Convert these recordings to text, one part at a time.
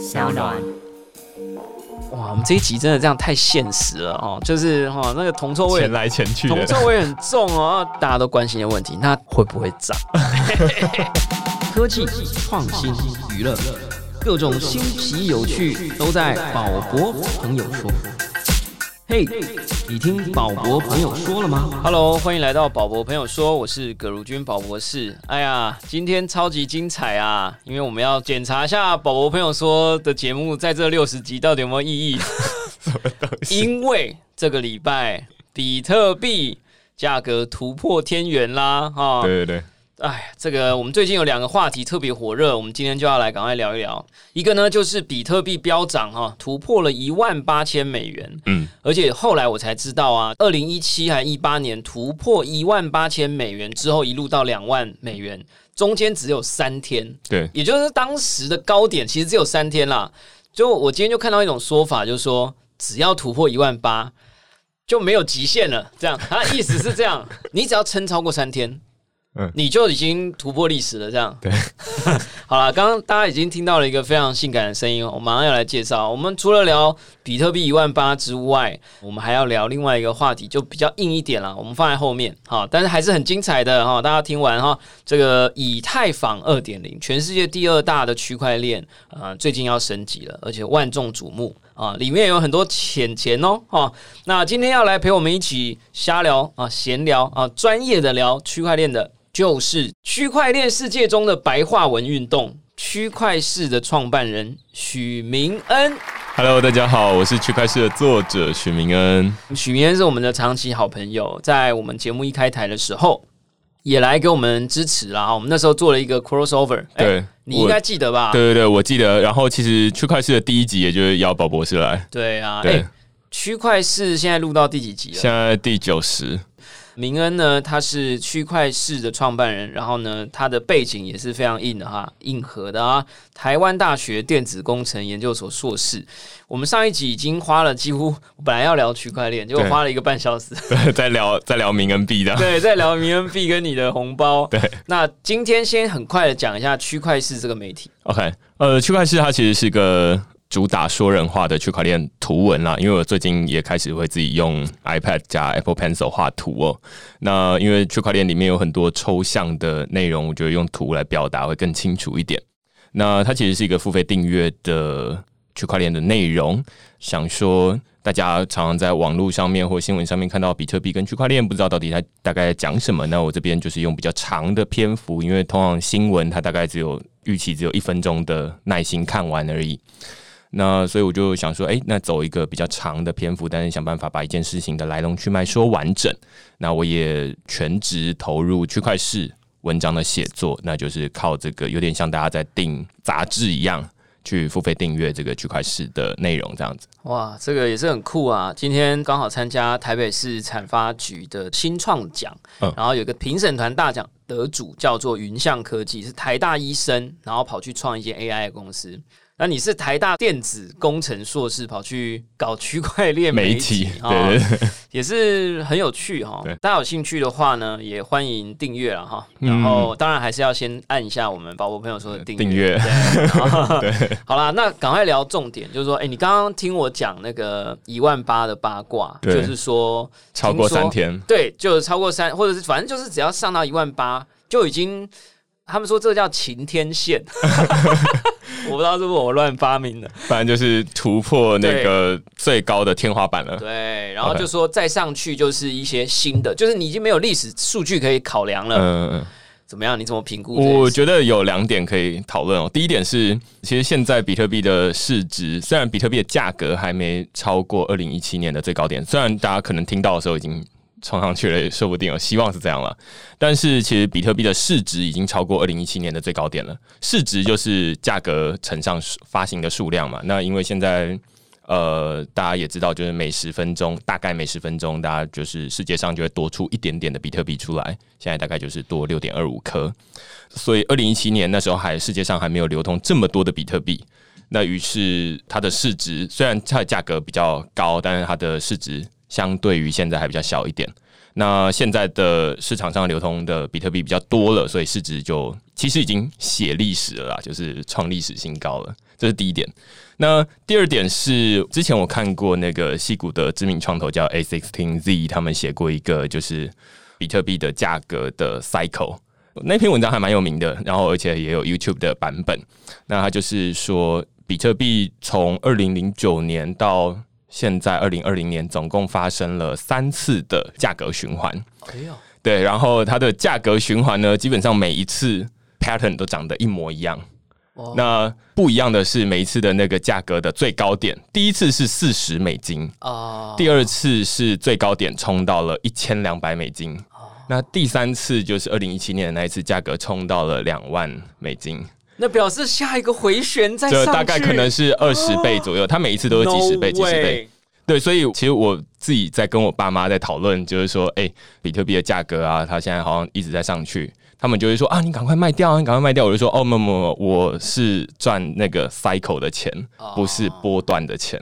小暖。哇，我们这一集真的这样太现实了哦，就是哈那个铜臭味前，来前去铜，臭味很重哦，大家都关心的问题，那会不会涨？科技、创新、娱乐，各种新奇有趣都在宝博朋友说。嘿你听宝博朋友说了吗？Hello，欢迎来到宝博朋友说，我是葛如君宝博士。哎呀，今天超级精彩啊！因为我们要检查一下宝博朋友说的节目在这六十集到底有没有意义。因为这个礼拜比特币价格突破天元啦，哈、对对对，哎，这个我们最近有两个话题特别火热，我们今天就要来赶快聊一聊。一个呢就是比特币飙涨哈，突破了一万八千美元，嗯，而且后来我才知道啊，二零一七还一八年突破一万八千美元之后，一路到两万美元，中间只有三天，对，也就是当时的高点其实只有三天啦。就我今天就看到一种说法，就是说只要突破一万八就没有极限了。这样，他的意思是这样，你只要撑超过三天，嗯你就已经突破历史了。这样，对。好了，刚刚大家已经听到了一个非常性感的声音哦，我马上要来介绍。我们除了聊比特币一万八之外，我们还要聊另外一个话题，就比较硬一点了，我们放在后面哈，但是还是很精彩的哈。大家听完哈，这个以太坊二点零，全世界第二大的区块链，呃，最近要升级了，而且万众瞩目啊，里面有很多钱钱哦哈。那今天要来陪我们一起瞎聊啊，闲聊啊，专业的聊区块链的。就是区块链世界中的白话文运动，区块市的创办人许明恩。Hello，大家好，我是区块市的作者许明恩。许明恩是我们的长期好朋友，在我们节目一开台的时候，也来给我们支持啦。我们那时候做了一个 crossover，哎对，你应该记得吧？对对对，我记得。然后其实区块市的第一集也就是邀宝博士来，对啊，对哎，区块市现在录到第几集了？现在第九十。明恩呢，他是区块市的创办人，然后呢，他的背景也是非常硬的哈，硬核的啊。台湾大学电子工程研究所硕士。我们上一集已经花了几乎，本来要聊区块链，结果花了一个半小时。在聊在聊明恩币的，对，在聊明恩币跟你的红包。对，那今天先很快的讲一下区块市这个媒体。OK，呃，区块市它其实是个主打说人话的区块链图文啦，因为我最近也开始会自己用 iPad 加 Apple Pencil 画图哦。那因为区块链里面有很多抽象的内容，我觉得用图来表达会更清楚一点。那它其实是一个付费订阅的区块链的内容，想说大家常常在网络上面或新闻上面看到比特币跟区块链，不知道到底它大概在讲什么。那我这边就是用比较长的篇幅，因为通常新闻它大概只有预期只有一分钟的耐心看完而已。那所以我就想说，哎、那走一个比较长的篇幅，但是想办法把一件事情的来龙去脉说完整。那我也全职投入区块市文章的写作，那就是靠这个有点像大家在订杂志一样，去付费订阅这个区块市的内容，这样子。哇，这个也是很酷啊！今天刚好参加台北市产发局的新创奖，嗯然后有个评审团大奖得主叫做云象科技，是台大医生，然后跑去创一间 AI 的公司。那你是台大电子工程硕士，跑去搞区块链媒体对对对，也是很有趣哈对。大家有兴趣的话呢，也欢迎订阅了哈。嗯。然后当然还是要先按一下我们宝宝朋友说的订订阅。对 好啦，那赶快聊重点，就是说，哎、你刚刚听我讲那个一万八的八卦，就是说超过三天，对，就是超过三，或者是反正就是只要上到一万八，就已经他们说这个叫晴天线。我不知道是不是我乱发明的，反正就是突破那个最高的天花板了。对，然后就说再上去就是一些新的，就是你已经没有历史数据可以考量了。嗯嗯。怎么样？你怎么评估？我觉得有两点可以讨论哦。第一点是，其实现在比特币的市值，虽然比特币的价格还没超过二零一七年的最高点，虽然大家可能听到的时候已经冲上去了，也说不定哦，希望是这样了。但是其实比特币的市值已经超过二零一七年的最高点了。市值就是价格乘上发行的数量嘛。那因为现在呃，大家也知道，就是每十分钟，大概每十分钟，大家就是世界上就会多出一点点的比特币出来。现在大概就是多六点二五颗，所以二零一七年那时候还世界上还没有流通这么多的比特币。那于是它的市值虽然它的价格比较高，但是它的市值相对于现在还比较小一点。那现在的市场上流通的比特币比较多了，所以市值就其实已经写历史了啦，就是创历史新高了。这是第一点。那第二点是，之前我看过那个戏谷的知名创投叫 A Sixteen Z，他们写过一个就是比特币的价格的 cycle。那篇文章还蛮有名的，然后而且也有 YouTube 的版本。那他就是说，比特币从二零零九年到现在二零二零年，总共发生了三次的价格循环。哎呦，对，然后它的价格循环呢，基本上每一次 pattern 都长得一模一样。那不一样的是，每一次的那个价格的最高点，第一次是四十美金哦，第二次是最高点冲到了一千两百美金。那第三次就是二零一七年的那一次，价格冲到了两万美金。那表示下一个回旋在上大概可能是二十倍左右。它每一次都是几十倍、几十倍。对，所以其实我自己在跟我爸妈在讨论，就是说，哎，比特币的价格啊，它现在好像一直在上去。他们就会说啊，你赶快卖掉，你赶快卖掉。我就说，哦，没没，我是赚那个 cycle 的钱，不是波段的钱。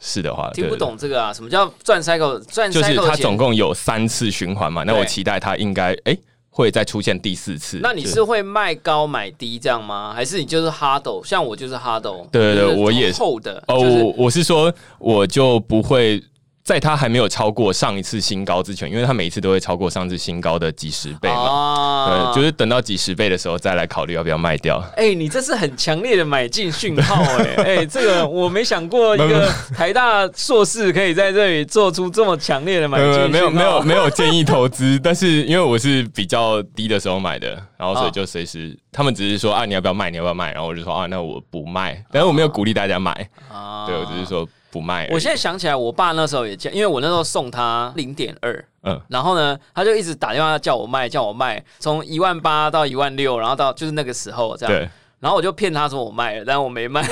是的话，听不懂这个啊？什么叫赚 cycle？赚就是它总共有三次循环嘛？那我期待它应该哎会再出现第四次。那你是会卖高买低这样吗？还是你就是 hard？像我就是 hard。对对对，我也厚的哦。我是说，我就不会。在它还没有超过上一次新高之前，因为它每一次都会超过上次新高的几十倍嘛，对，就是等到几十倍的时候再来考虑要不要卖掉。哎，你这是很强烈的买进讯号，哎 哎，这个我没想过一个台大硕士可以在这里做出这么强烈的买进。没有没有没有建议投资，但是因为我是比较低的时候买的，然后所以就随时他们只是说啊你要不要卖你要不要卖，然后我就说啊那我不卖，但是我没有鼓励大家买啊，对我只是说。不卖。我现在想起来，我爸那时候也这样，因为我那时候送他零点二，嗯，然后呢，他就一直打电话叫我卖，叫我卖，从一万八到一万六，然后到就是那个时候这样，然后我就骗他说我卖了，但我没卖。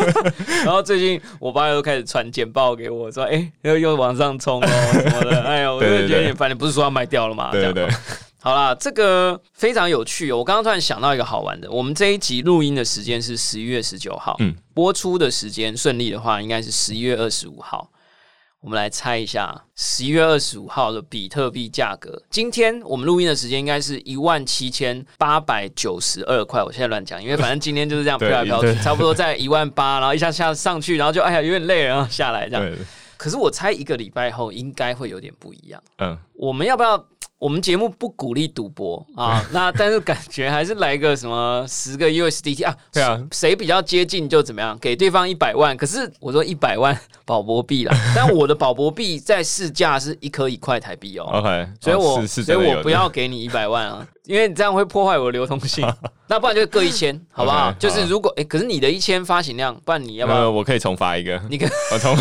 然后最近我爸又开始传简报给我说，哎，又又往上冲哦什么的，哎呀，我就觉得有点烦。你不是说要卖掉了吗？对对。好啦，这个非常有趣。哦我刚刚突然想到一个好玩的，我们这一集录音的时间是十一月十九号，嗯，播出的时间顺利的话，应该是十一月二十五号。我们来猜一下，十一月二十五号的比特币价格。今天我们录音的时间应该是一万七千八百九十二块。我现在乱讲，因为反正今天就是这样飘来飘去，差不多在一万八，然后一下下上去，然后就哎呀有点累，然后下来这样。可是我猜一个礼拜后应该会有点不一样。嗯，我们要不要？我们节目不鼓励赌博啊，那但是感觉还是来个什么十个 USDT 啊？对啊，谁比较接近就怎么样，给对方一百万。可是我说一百万 保博币啦，但我的保博币在市价是一颗一块台币哦。OK，所以我所以我不要给你一百万啊。因为你这样会破坏我的流通性，那不然就各一千，好不好？就是如果哎，可是你的一千发行量，不然你要不要？我可以重发一个，你可我重，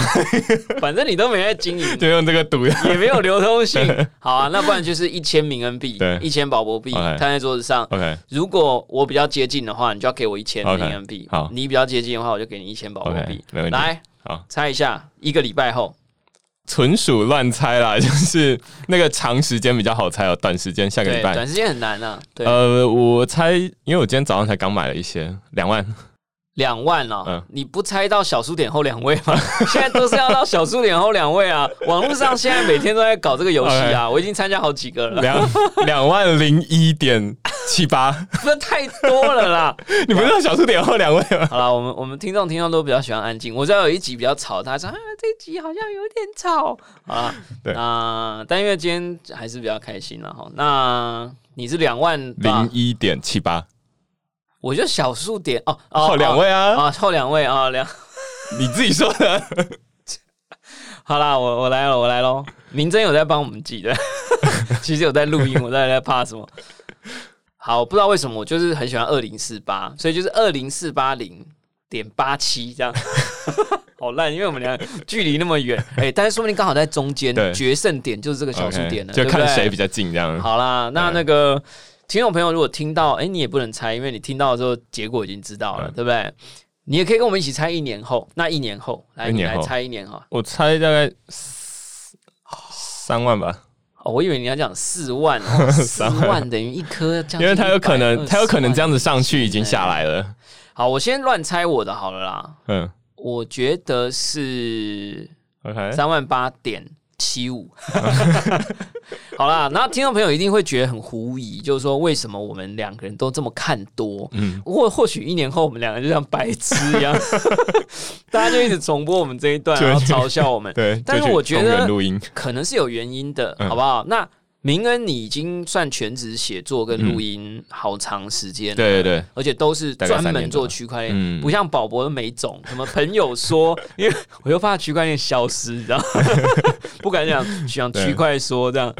反正你都没在经营，就用这个赌，也没有流通性。好啊，那不然就是一千名恩币，一千宝博币摊在桌子上。OK，如果我比较接近的话，你就要给我一千名恩币。好，你比较接近的话，我就给你一千宝博币。来，好，猜一下，一个礼拜后。纯属乱猜啦，就是那个长时间比较好猜哦，短时间下个礼拜，短时间很难啊。呃，我猜，因为我今天早上才刚买了一些，两万。两万哦，你不猜到小数点后两位吗？现在都是要到小数点后两位啊！网络上现在每天都在搞这个游戏啊，我已经参加好几个了。两 两万零一点七八，这太多了啦！你不是要小数点后两位吗？好了，我们我们听众听众都比较喜欢安静。我知道有一集比较吵，他说啊，这一集好像有点吵啊。对啊，但因为今天还是比较开心了哈。那你是两万零一点七八。我就小数点哦哦，两位啊啊，后两位啊两，你自己说的。好啦，我我来了，我来喽。明真有在帮我们记的，其实有在录音，我在在怕什么？好，不知道为什么，我就是很喜欢二零四八，所以就是二零四八零点八七这样，好烂，因为我们俩距离那么远，哎，但是说不定刚好在中间，决胜点就是这个小数点了，就看谁比较近这样。好啦，那那个。听众朋友，如果听到，哎，你也不能猜，因为你听到的时候，结果已经知道了，对不对？你也可以跟我们一起猜一年后，那一年后，来，你来猜一年哈。我猜大概三万吧。哦，我以为你要讲四万，四万等于一颗，因为它有可能，它有可能这样子上去，已经下来了。好，我先乱猜我的好了啦。嗯，我觉得是 OK 三万八点七五。好啦，那听众朋友一定会觉得很狐疑，就是说为什么我们两个人都这么看多？嗯，或或许一年后我们两个就像白痴一样，大家就一直重播我们这一段，然后嘲笑我们。对，但是我觉得录音可能是有原因的，好不好？那。明恩，你已经算全职写作跟录音好长时间，对对对，而且都是专门做区块链，不像宝博的没种。什么朋友说，因为我又怕区块链消失，你知道，不敢讲讲区块说这样。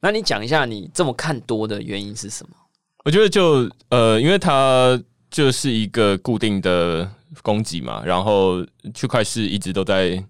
那你讲一下，你这么看多的原因是什么？我觉得就呃，因为它就是一个固定的供给嘛，然后区块是一直都在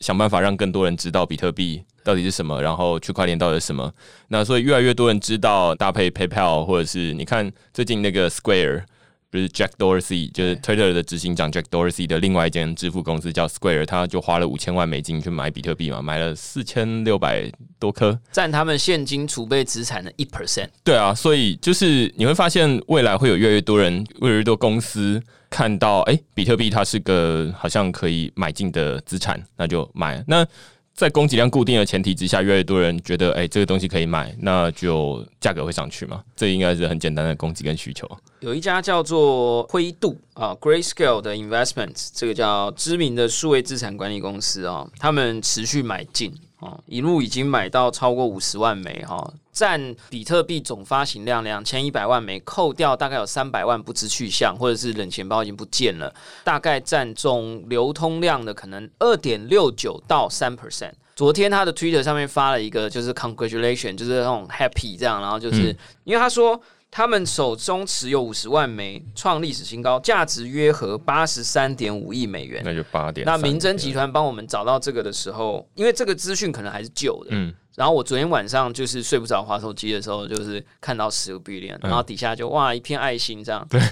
想办法让更多人知道比特币。到底是什么？然后区块链到底是什么？那所以越来越多人知道搭配 PayPal，或者是你看最近那个 Square，不是 Jack Dorsey，就是 Twitter 的执行长 Jack Dorsey 的另外一间支付公司叫 Square，他就花了五千万美金去买比特币嘛，买了四千六百多颗，占他们现金储备资产的一 percent。对啊，所以就是你会发现未来会有越来越多人，越来越多公司看到，哎，比特币它是个好像可以买进的资产，那就买那。在供给量固定的前提之下，越来越多人觉得，哎，这个东西可以买，那就价格会上去嘛？这应该是很简单的供给跟需求。有一家叫做灰度啊，Grayscale 的 Investments，这个叫知名的数位资产管理公司啊，他们持续买进。一路已经买到超过五十万枚哈，占比特币总发行量两千一百万枚，扣掉大概有三百万不知去向，或者是冷钱包已经不见了，大概占总流通量的可能二点六九到三 percent。昨天他的 Twitter 上面发了一个就是 Congratulation，就是那种 Happy 这样，然后就是因为他说。他们手中持有五十万枚，创历史新高，价值约合八十三点五亿美元。那就八点。那明真集团帮我们找到这个的时候，因为这个资讯可能还是旧的，嗯。然后我昨天晚上就是睡不着，滑手机的时候，就是看到十个 billion，然后底下就哇一片爱心这样。对。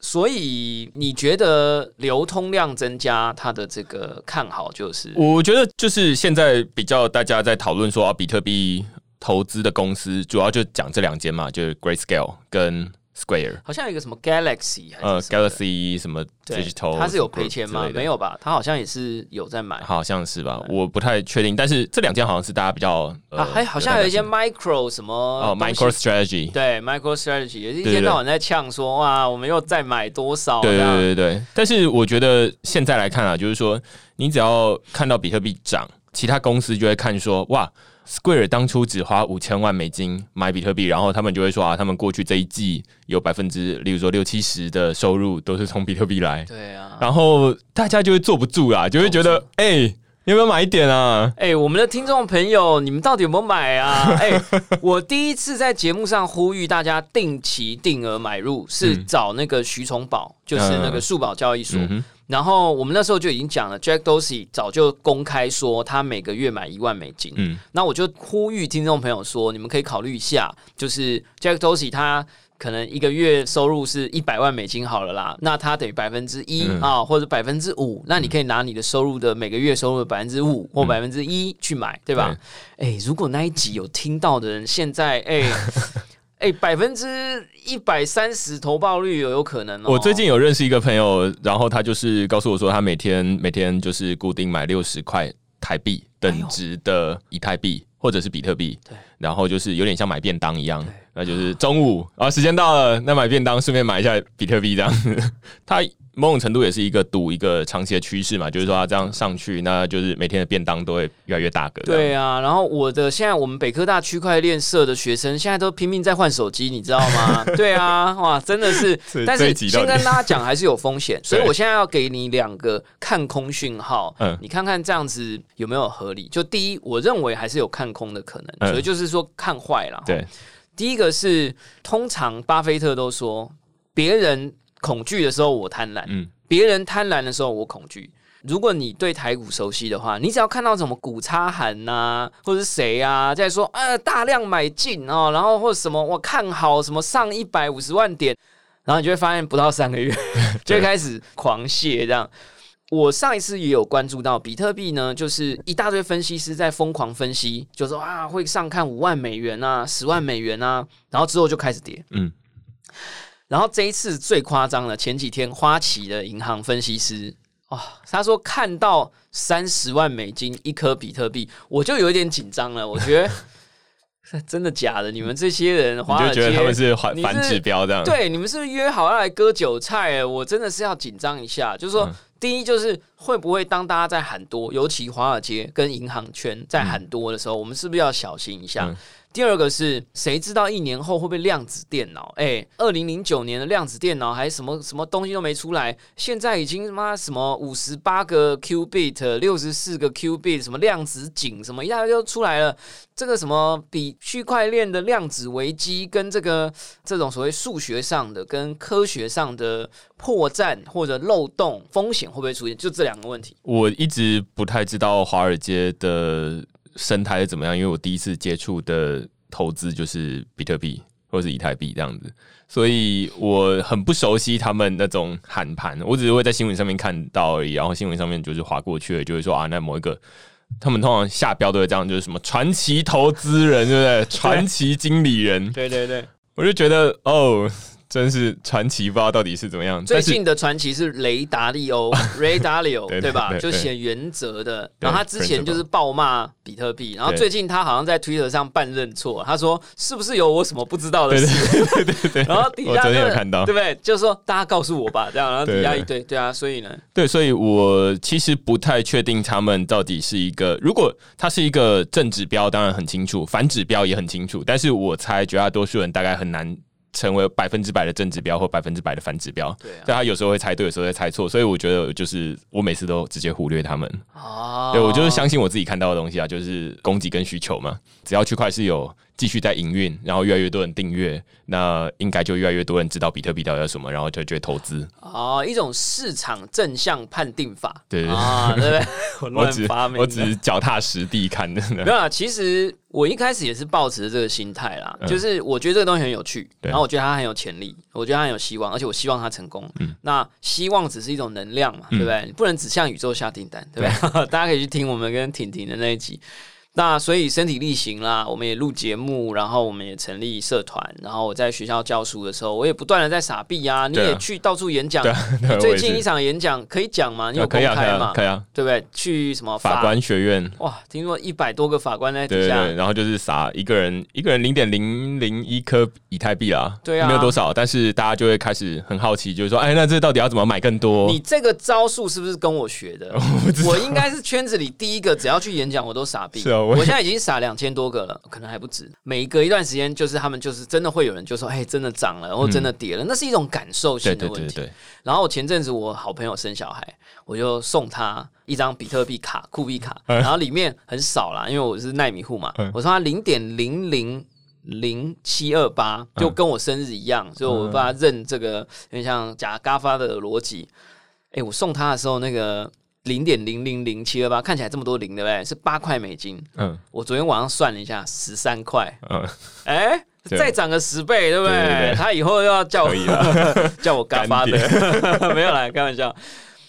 所以你觉得流通量增加，它的这个看好就是？我觉得就是现在比较大家在讨论说啊，比特币。投资的公司主要就讲这两间嘛，就是 Grayscale 跟 Square。好像有一个什么 Galaxy，呃，Galaxy 什么 Digital，它是有赔钱吗？没有吧？它好像也是有在买，好像是吧？我不太确定。但是这两间好像是大家比较啊，还好像有一些 Micro 什么哦，Micro Strategy，对，Micro Strategy 也是一天到晚在呛说哇，我们又再买多少？对对对对。但是我觉得现在来看啊，就是说你只要看到比特币涨，其他公司就会看说哇。Square 当初只花五千万美金买比特币，然后他们就会说啊，他们过去这一季有百分之，例如说六七十的收入都是从比特币来。对啊，然后大家就会坐不住啦，就会觉得，哎，有没有买一点啊？哎，我们的听众朋友，你们到底有没有买啊？哎，我第一次在节目上呼吁大家定期定额买入，是找那个徐崇宝，就是那个数宝交易所。然后我们那时候就已经讲了，Jack Dorsey 早就公开说他每个月买一万美金。嗯，那我就呼吁听众朋友说，你们可以考虑一下，就是 Jack Dorsey 他可能一个月收入是一百万美金好了啦，那他等于百分之一啊，或者百分之五，那你可以拿你的收入的每个月收入的百分之五或百分之一去买，对吧？哎，如果那一集有听到的人，现在哎。哎，百分之一百三十投报率有有可能哦。我最近有认识一个朋友，然后他就是告诉我说，他每天每天就是固定买六十块台币等值的以太币或者是比特币，对，然后就是有点像买便当一样，那就是中午啊时间到了，那买便当顺便买一下比特币这样子，他。某种程度也是一个赌一个长期的趋势嘛，就是说它这样上去，那就是每天的便当都会越来越大个。对啊，然后我的现在我们北科大区块链社的学生现在都拼命在换手机，你知道吗？对啊，哇，真的是。但是先跟大家讲，还是有风险，所以我现在要给你两个看空讯号，嗯，你看看这样子有没有合理？就第一，我认为还是有看空的可能，所以就是说看坏了。对，第一个是通常巴菲特都说别人。恐惧的时候我贪婪，嗯，别人贪婪的时候我恐惧。如果你对台股熟悉的话，你只要看到什么股差函呐，或者是谁啊在说啊大量买进哦，然后或者什么我看好什么上一百五十万点，然后你就会发现不到三个月 就开始狂泻这样。我上一次也有关注到比特币呢，就是一大堆分析师在疯狂分析，就说啊会上看五万美元啊，十万美元啊，然后之后就开始跌，嗯。然后这一次最夸张了，前几天花旗的银行分析师啊，他说看到三十万美金一颗比特币，我就有一点紧张了。我觉得 真的假的？你们这些人，你华尔街就觉得他们是反反指标这样？对，你们是不是约好要来割韭菜？我真的是要紧张一下。就是说，嗯第一就是会不会当大家在喊多，尤其华尔街跟银行圈在喊多的时候，我们是不是要小心一下？嗯第二个是谁知道一年后会不会量子电脑？哎，二零零九年的量子电脑还什么什么东西都没出来，现在已经他妈什么五十八个 q bit、六十四个 q bit，什么量子井什么一大堆就出来了。这个什么比区块链的量子危机跟这个这种所谓数学上的跟科学上的破绽或者漏洞风险会不会出现？就这两个问题。我一直不太知道华尔街的生态是怎么样，因为我第一次接触的投资就是比特币或者是以太币这样子，所以我很不熟悉他们那种喊盘，我只是会在新闻上面看到而已，然后新闻上面就是划过去了，就会说啊，那某一个。他们通常下标都会这样，就是什么传奇投资人，对不对？传奇经理人，对对对，我就觉得哦，真是传奇，不知道到底是怎么样。最近的传奇是雷达利欧 （Ray Dalio），对对吧？就写原则的。然后他之前就是暴骂比特币，然后最近他好像在 Twitter 上半认错，他说是不是有我什么不知道的事？对对对对，然后底我昨天下真的有看到对不对？就是说大家告诉我吧，这样，然后底下一堆，对啊，所以呢，对，所以我其实不太确定他们到底是一个，如果它是一个正指标，当然很清楚，反指标也很清楚，但是我猜绝大多数人大概很难。成为百分之百的正指标或百分之百的反指标，对啊但他有时候会猜对，有时候会猜错，所以我觉得就是我每次都直接忽略他们。哦，对我就是相信我自己看到的东西啊，就是供给跟需求嘛。只要区块是有继续在营运，然后越来越多人订阅，那应该就越来越多人知道比特币到底有什么，然后就就会投资。哦，一种市场正向判定法，对对对啊，对不对？我只发明的，我只是脚踏实地看的。没有啦，其实我一开始也是抱持这个心态啦，嗯就是我觉得这个东西很有趣，然后我觉得它很有潜力，我觉得它很有希望，而且我希望它成功。嗯那希望只是一种能量嘛，对不对？你不能只向宇宙下订单，对不对？大家可以去听我们跟婷婷的那一集。那所以身体力行啦，我们也录节目，然后我们也成立社团，然后我在学校教书的时候，我也不断的在傻逼啊，你也去到处演讲对。啊，对啊我也是最近一场演讲可以讲吗？你有公啊可以啊，可以开吗啊，？可以啊。对不对？去什么法官学院，哇，听说一百多个法官在底下，然后就是撒一个人一个人零点零零一颗以太币啦，对啊没有多少，但是大家就会开始很好奇，就是说，哎，那这到底要怎么买更多？你这个招数是不是跟我学的？我应该是圈子里第一个，只要去演讲我都傻逼。是啊我我现在已经撒两千多个了，可能还不止。每隔一段时间，就是他们就是真的会有人就说：“哎，真的涨了，或真的跌了。那是一种感受性的问题。然后前阵子我好朋友生小孩，我就送他一张比特币卡、酷币卡，然后里面很少啦，因为我是奈米户嘛，嗯我送他零点零零。零七二八就跟我生日一样，所以我把它认这个有点像假嘎发的逻辑。哎、我送他的时候，那个零点零零零七二八看起来这么多零，对不对？是八块美金。嗯我昨天晚上算了一下，十三块。嗯，哎、对再涨个十倍，对不对？对对对他以后又要叫我了 叫我嘎巴的干，没有啦，开玩笑。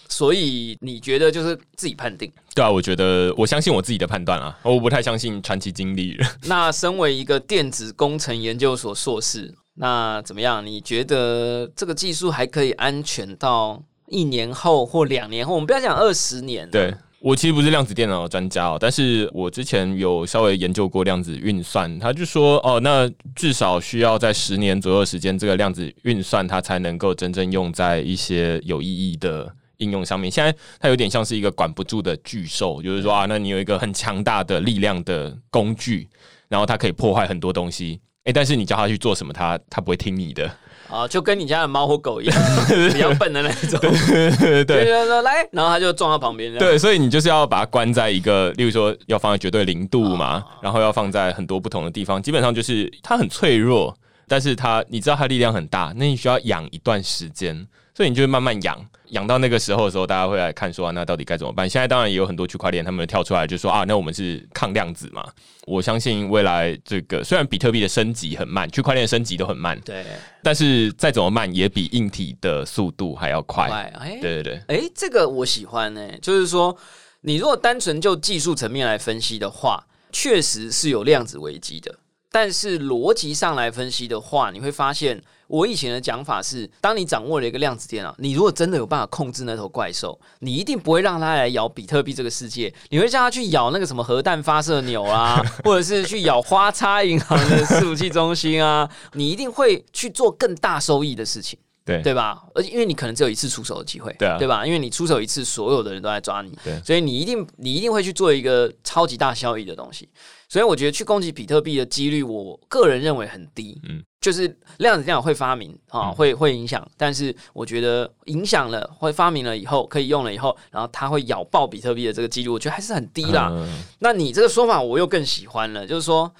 所以你觉得就是自己判定？对啊，我觉得我相信我自己的判断啊，我不太相信传奇经历人。那身为一个电子工程研究所硕士，那怎么样？你觉得这个技术还可以安全到一年后或两年后？我们不要讲二十年，对我其实不是量子电脑的专家哦，但是我之前有稍微研究过量子运算，他就说哦，那至少需要在十年左右的时间，这个量子运算它才能够真正用在一些有意义的。应用上面，现在它有点像是一个管不住的巨兽，就是说啊，那你有一个很强大的力量的工具，然后它可以破坏很多东西，诶，但是你叫它去做什么，它它不会听你的，啊，就跟你家的猫或狗一样，比较笨的那种，对。对对说来，然后它就撞到旁边，对，所以你就是要把它关在一个，例如说要放在绝对零度嘛，哦然后要放在很多不同的地方，基本上就是它很脆弱，但是它你知道它力量很大，那你需要养一段时间，所以你就会慢慢养，养到那个时候的时候，大家会来看说、啊、那到底该怎么办？现在当然也有很多区块链，他们跳出来就说啊，那我们是抗量子嘛。我相信未来这个虽然比特币的升级很慢，区块链升级都很慢，对，但是再怎么慢也比硬体的速度还要快。对对对，哎，这个我喜欢呢、就是说，你如果单纯就技术层面来分析的话，确实是有量子危机的。但是逻辑上来分析的话，你会发现我以前的讲法是，当你掌握了一个量子电脑，你如果真的有办法控制那头怪兽，你一定不会让它来咬比特币这个世界，你会叫它去咬那个什么核弹发射钮啊，或者是去咬花叉银行的伺服器中心啊，你一定会去做更大收益的事情。对对吧？而且因为你可能只有一次出手的机会，对啊对吧？因为你出手一次，所有的人都在抓你，对所以你一定你一定会去做一个超级大效益的东西。所以我觉得去攻击比特币的几率，我个人认为很低。嗯嗯，就是量子电脑会发明啊，嗯会会影响，但是我觉得影响了，会发明了以后可以用了以后，然后它会咬爆比特币的这个几率，我觉得还是很低啦。嗯那你这个说法我又更喜欢了，就是说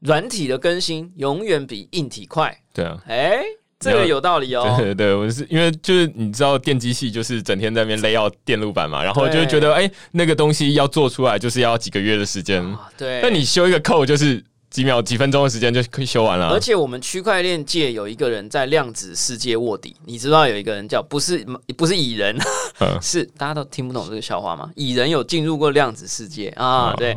软体的更新永远比硬体快。对啊。哎、这个有道理哦。对对对，我是因为就是你知道电机系就是整天在那边勒要电路板嘛，然后就会觉得哎、那个东西要做出来就是要几个月的时间，啊对，那你修一个 code 就是几秒几分钟的时间就可以修完了而。且我们区块链界有一个人在量子世界卧底，你知道有一个人叫不是不是蚁人，嗯 是大家都听不懂这个笑话吗？蚁人有进入过量子世界啊，哦对，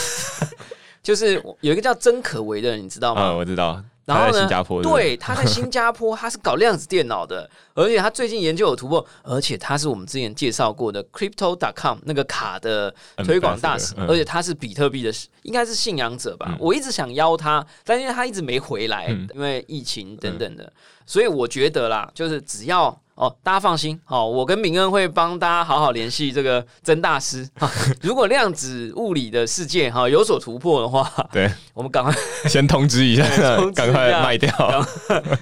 就是有一个叫曾可为的人，你知道吗？嗯，我知道。他然后呢？在新加坡，不对，他在新加坡，他是搞量子电脑的，而且他最近研究有突破，而且他是我们之前介绍过的 Crypto.com 那个卡的推广大使，嗯而且他是比特币的，应该是信仰者吧。嗯我一直想邀他，但因为他一直没回来，嗯因为疫情等等的，所以我觉得啦，就是只要。哦，大家放心，哦，我跟明恩会帮大家好好联系这个曾大师。哈 如果量子物理的世界哈、有所突破的话，对，我们赶快 先通知一下 赶快卖掉。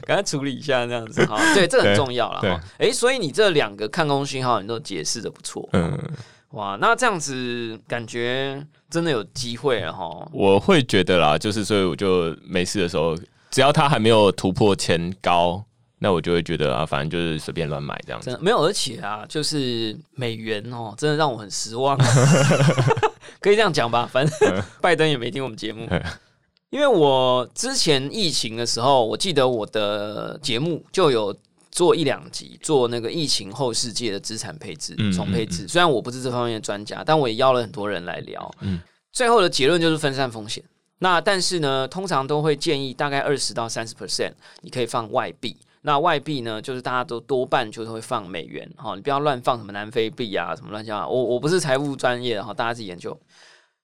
赶快处理一下，这样子哈，对，这很重要了对哈。哎，所以你这两个看空讯号，你都解释的不错，嗯，哇，那这样子感觉真的有机会了哈。我会觉得啦，就是所以我就没事的时候，只要它还没有突破前高，那我就会觉得啊，反正就是随便乱买这样子。真的没有，而且啊，就是美元哦，真的让我很失望，可以这样讲吧？反正拜登也没听我们节目嗯，因为我之前疫情的时候，我记得我的节目就有做一两集做那个疫情后世界的资产配置嗯、重配置。虽然我不是这方面的专家，但我也邀了很多人来聊。嗯最后的结论就是分散风险。那但是呢，通常都会建议大概二十到三十 percent，你可以放外币。那外币呢，就是大家都多半就是会放美元，哈，你不要乱放什么南非币啊，什么乱七八糟。我我不是财务专业的哈，大家自己研究。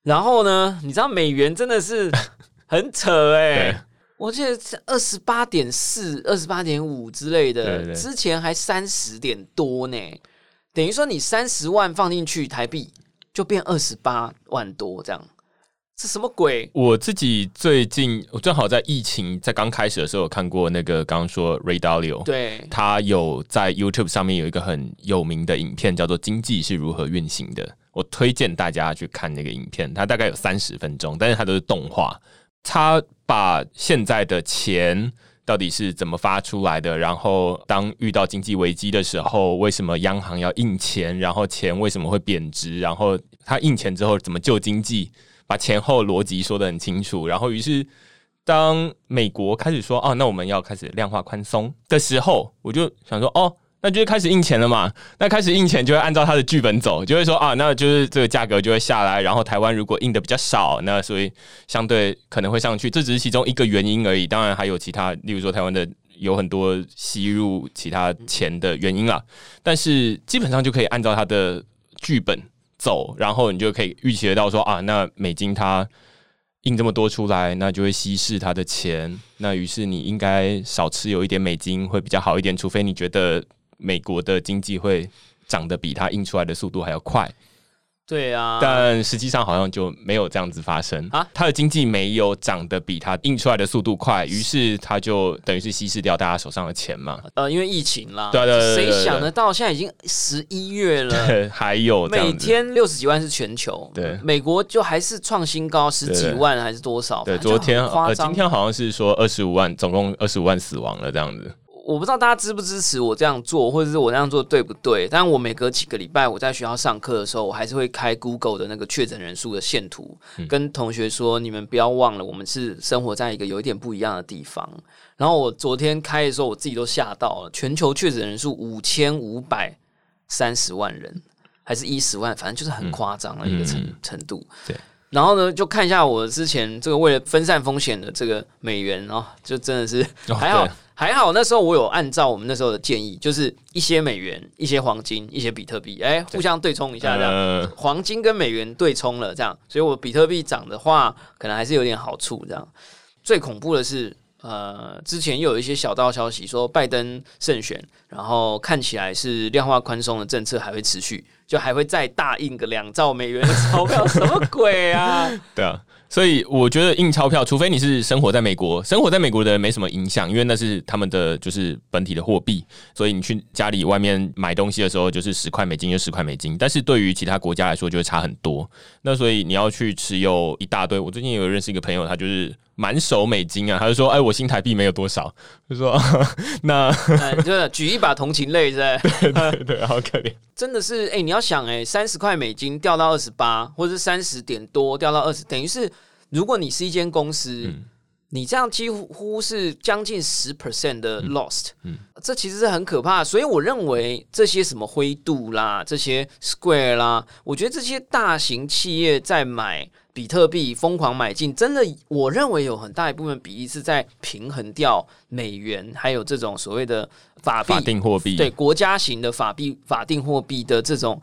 然后呢，你知道美元真的是 很扯哎、对我记得是二十八点四、二十八点五之类的，对对之前还三十点多呢，等于说你三十万放进去台币就变二十八万多，这样这什么鬼？我自己最近我正好在疫情在刚开始的时候有看过那个刚刚说 Ray Dalio，对，他有在 YouTube 上面有一个很有名的影片，叫做《经济是如何运行的》。我推荐大家去看那个影片，它大概有三十分钟，但是它都是动画。他把现在的钱到底是怎么发出来的，然后当遇到经济危机的时候，为什么央行要印钱，然后钱为什么会贬值，然后他印钱之后怎么救经济，把前后逻辑说得很清楚。然后于是当美国开始说哦，那我们要开始量化宽松的时候，我就想说哦，那就是开始印钱了嘛。那开始印钱就会按照它的剧本走，就会说啊，那就是这个价格就会下来。然后台湾如果印的比较少，那所以相对可能会上去，这只是其中一个原因而已。当然还有其他，例如说台湾的有很多吸入其他钱的原因啦。但是基本上就可以按照它的剧本走，然后你就可以预期得到说啊，那美金它印这么多出来，那就会稀释它的钱。那于是你应该少持有一点美金会比较好一点，除非你觉得美国的经济会涨得比它印出来的速度还要快。对啊，但实际上好像就没有这样子发生啊啊，它的经济没有涨得比他印出来的速度快，于是他就等于是稀释掉大家手上的钱嘛。呃，因为疫情啦，对对对对对谁想得到现在已经十一月了。对，还有每天六十几万是全球，对美国就还是创新高，十几万还是多少？对，反正就昨天呃，今天好像是说二十五万，总共二十五万死亡了这样子。我不知道大家支不支持我这样做，或者是我那样做对不对？但我每隔几个礼拜我在学校上课的时候，我还是会开 Google 的那个确诊人数的线图，嗯跟同学说：你们不要忘了，我们是生活在一个有一点不一样的地方。然后我昨天开的时候，我自己都吓到了，全球确诊人数五千五百三十万人，还是一十万，反正就是很夸张的一个程、嗯程度。对。然后呢，就看一下我之前这个为了分散风险的这个美元哦，就真的是哦还好对还好那时候我有按照我们那时候的建议，就是一些美元、一些黄金、一些比特币，哎，互相对冲一下这样。呃，黄金跟美元对冲了，这样，所以我比特币涨的话，可能还是有点好处。这样，最恐怖的是，呃，之前又有一些小道消息说拜登胜选，然后看起来是量化宽松的政策还会持续，就还会再大印个两兆美元的钞票，什么鬼啊？对啊。所以我觉得印钞票，除非你是生活在美国，生活在美国的人没什么影响，因为那是他们的就是本体的货币，所以你去家里外面买东西的时候，就是十块美金就十块美金。但是对于其他国家来说，就会差很多。那所以你要去持有一大堆。我最近有认识一个朋友，他就是满手美金啊，他就说：“哎，我新台币没有多少。”就说：“ 那呃就举一把同情泪，是不是？对对，好可怜。真的是，哎、你要想、哎，三十块美金掉到二十八，或者是三十点多掉到二十，等于是，如果你是一间公司，嗯你这样几乎是将近十 percent 的 lost，嗯这其实是很可怕。所以我认为这些什么灰度啦，这些 Square 啦，我觉得这些大型企业在买比特币疯狂买进，真的，我认为有很大一部分比例是在平衡掉美元，还有这种所谓的法币法定货币对国家型的法币法定货币的这种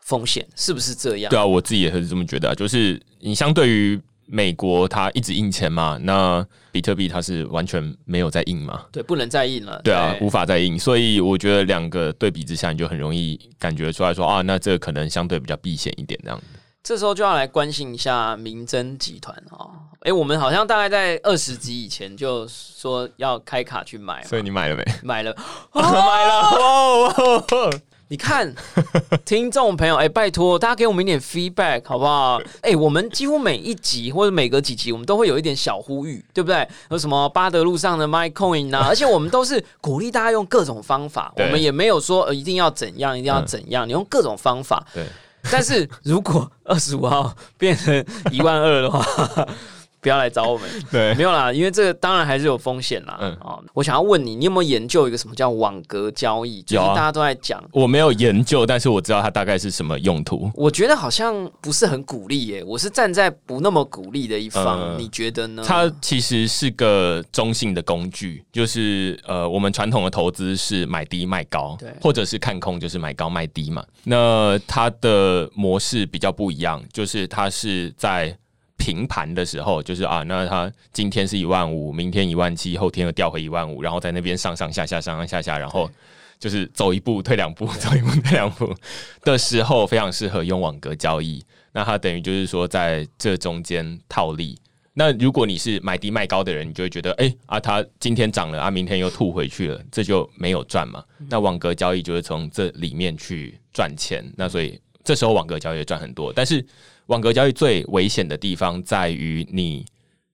风险，是不是这样？对啊，我自己也是这么觉得、啊，就是你相对于美国，它一直印钱嘛，那比特币它是完全没有在印嘛，对，不能再印了。对啊，无法再印，所以我觉得两个对比之下，你就很容易感觉出来说啊，那这个可能相对比较避险一点这样。这时候就要来关心一下明侦集团哦。哎，我们好像大概在二十集以前就说要开卡去买，所以你买了没？买了。买了！你看，听众朋友，哎、拜托大家给我们一点 feedback 好不好？哎、我们几乎每一集或者每隔几集，我们都会有一点小呼吁，对不对？有什么巴德路上的 MyCoin 啊，而且我们都是鼓励大家用各种方法，我对们也没有说、呃、一定要怎样，一定要怎样，你用各种方法。对，但是如果二十五号变成一万二的话，不要来找我们。对没有啦，因为这个当然还是有风险啦。嗯哦，我想要问你，你有没有研究一个什么叫网格交易？最近有啊大家都在讲。我没有研究，但是我知道它大概是什么用途。我觉得好像不是很鼓励耶，我是站在不那么鼓励的一方，呃你觉得呢？它其实是个中性的工具，就是呃，我们传统的投资是买低卖高对，或者是看空就是买高卖低嘛。那它的模式比较不一样，就是它是在平盘的时候，就是啊，那它今天是一万五，明天一万七，后天又掉回一万五，然后在那边上上下下上上下下，然后就是走一步退两步，走一步退两步的时候，非常适合用网格交易。那它等于就是说在这中间套利。那如果你是买低卖高的人，你就会觉得，哎、啊，它今天涨了啊，明天又吐回去了，这就没有赚嘛。那网格交易就是从这里面去赚钱，那所以这时候网格交易赚很多。但是网格交易最危险的地方在于你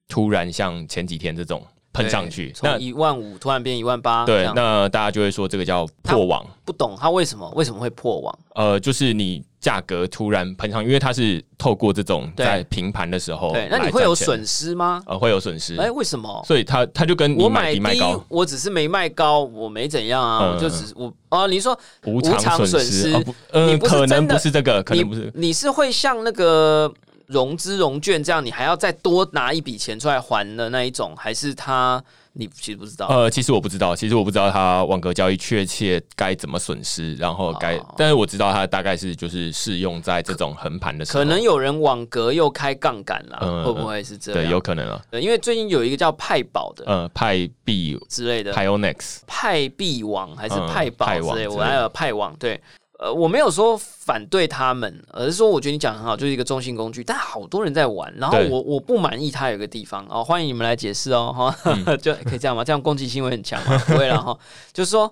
突然像前几天这种喷上去，那从一万五突然变一万八，对，那大家就会说这个叫破网。不懂它为什么为什么会破网？呃，就是你价格突然喷上，因为它是透过这种在平盘的时候，对，那你会有损，失吗？呃，会有损失。哎，为什么？所以它它就跟你我买买低低卖高，我只是没卖高，我没怎样啊，嗯我就只是我哦，你说无偿偿损失嗯、可能不是这个，可能不是。你是会像那个融资融券这样，你还要再多拿一笔钱出来还的那一种，还是他你其实不知道？呃，其实我不知道，其实我不知道它网格交易确切该怎么损失，然后该，哦但是我知道它大概是就是适用在这种横盘的时候，可能有人网格又开杠杆啦，嗯会不会是这样？对，有可能啊。对因为最近有一个叫派宝的呃，派币之类的，Pionex，派币网还是嗯派宝派之类，我还有派网对。呃，我没有说反对他们，而是说我觉得你讲很好，就是一个中性工具，但好多人在玩，然后我我不满意它有个地方哦，欢迎你们来解释哦，哈、嗯 就可以这样吗？这样攻击性会很强吗？不会了哈，就是说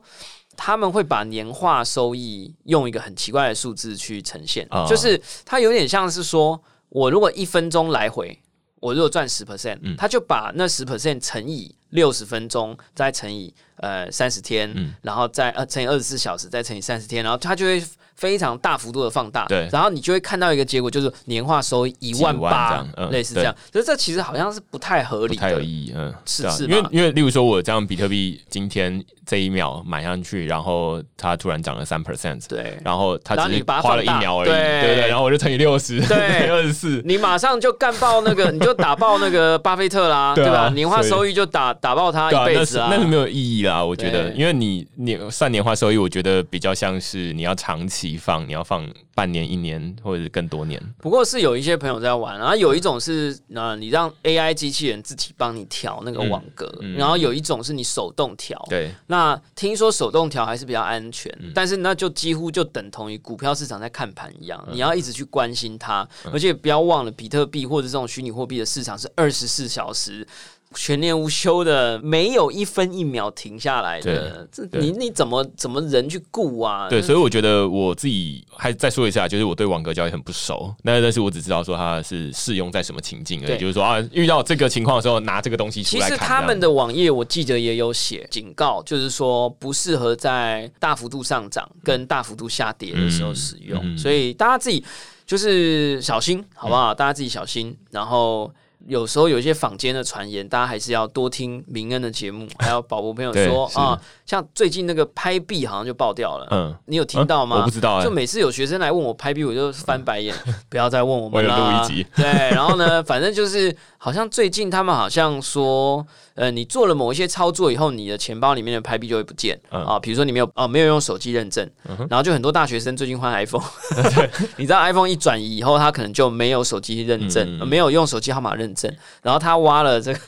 他们会把年化收益用一个很奇怪的数字去呈现，啊就是它有点像是说我如果一分钟来回，我如果赚十 percent，嗯。他就把那十 percent 乘以六十分钟，再乘以呃三十天，嗯。然后再呃乘以二十四小时，再乘以三十天，然后他就会非常大幅度的放大，对。然后你就会看到一个结果，就是年化收益一万八嗯类似这样，所以这其实好像是不太合理不太有。意义，嗯，是是因为因为例如说我这样比特币今天这一秒买上去，然后它突然涨了三 percent，对，然后它只是花了一秒而已，对。对对，然后我就乘以六十，对。二十四，你马上就干爆那个，你就打爆那个巴菲特啦，对吧？年化收益就打打爆它对啊，一辈子啊，那是那是没有意义啦。我觉得，因为你你算年化收益，我觉得比较像是你要长期放，你要放半年、一年或者是更多年。不过是有一些朋友在玩，然后有一种是呃，你让 AI 机器人自己帮你调那个网格，嗯嗯然后有一种是你手动调。对，那听说手动调还是比较安全，嗯但是那就几乎就等同于股票市场在看盘一样，嗯你要一直去关心它，而且不要忘了，比特币或者这种虚拟货币的市场是二十四小时。全年无休的，没有一分一秒停下来的，这你你怎么怎么人去顾啊？对，所以我觉得我自己还再说一下，就是我对网格交易很不熟，那但是我只知道说它是适用在什么情境而对已，就是说啊，遇到这个情况的时候拿这个东西出其来其。实他们的的网页我记得也有写警告，就是说不适合在大幅度上涨跟大幅度下跌的时候使用，嗯嗯所以大家自己就是小心，好不好？大家自己小心，然后。有时候有一些坊间的传言，大家还是要多听明恩的节目，还有宝宝朋友说啊，像最近那个拍币好像就爆掉了，嗯，你有听到吗？我不知道哎就每次有学生来问我拍币，我就翻白眼，不要再问我们我有啦。录一集对，然后呢，反正就是好像最近他们好像说，呃，你做了某一些操作以后，你的钱包里面的拍币就会不见、嗯。啊。比如说你没有啊、没有用手机认证，然后就很多大学生最近换 iPhone，你知道 iPhone 一转移以后，他可能就没有手机认证，没有用手机号码认证，然后他挖了这个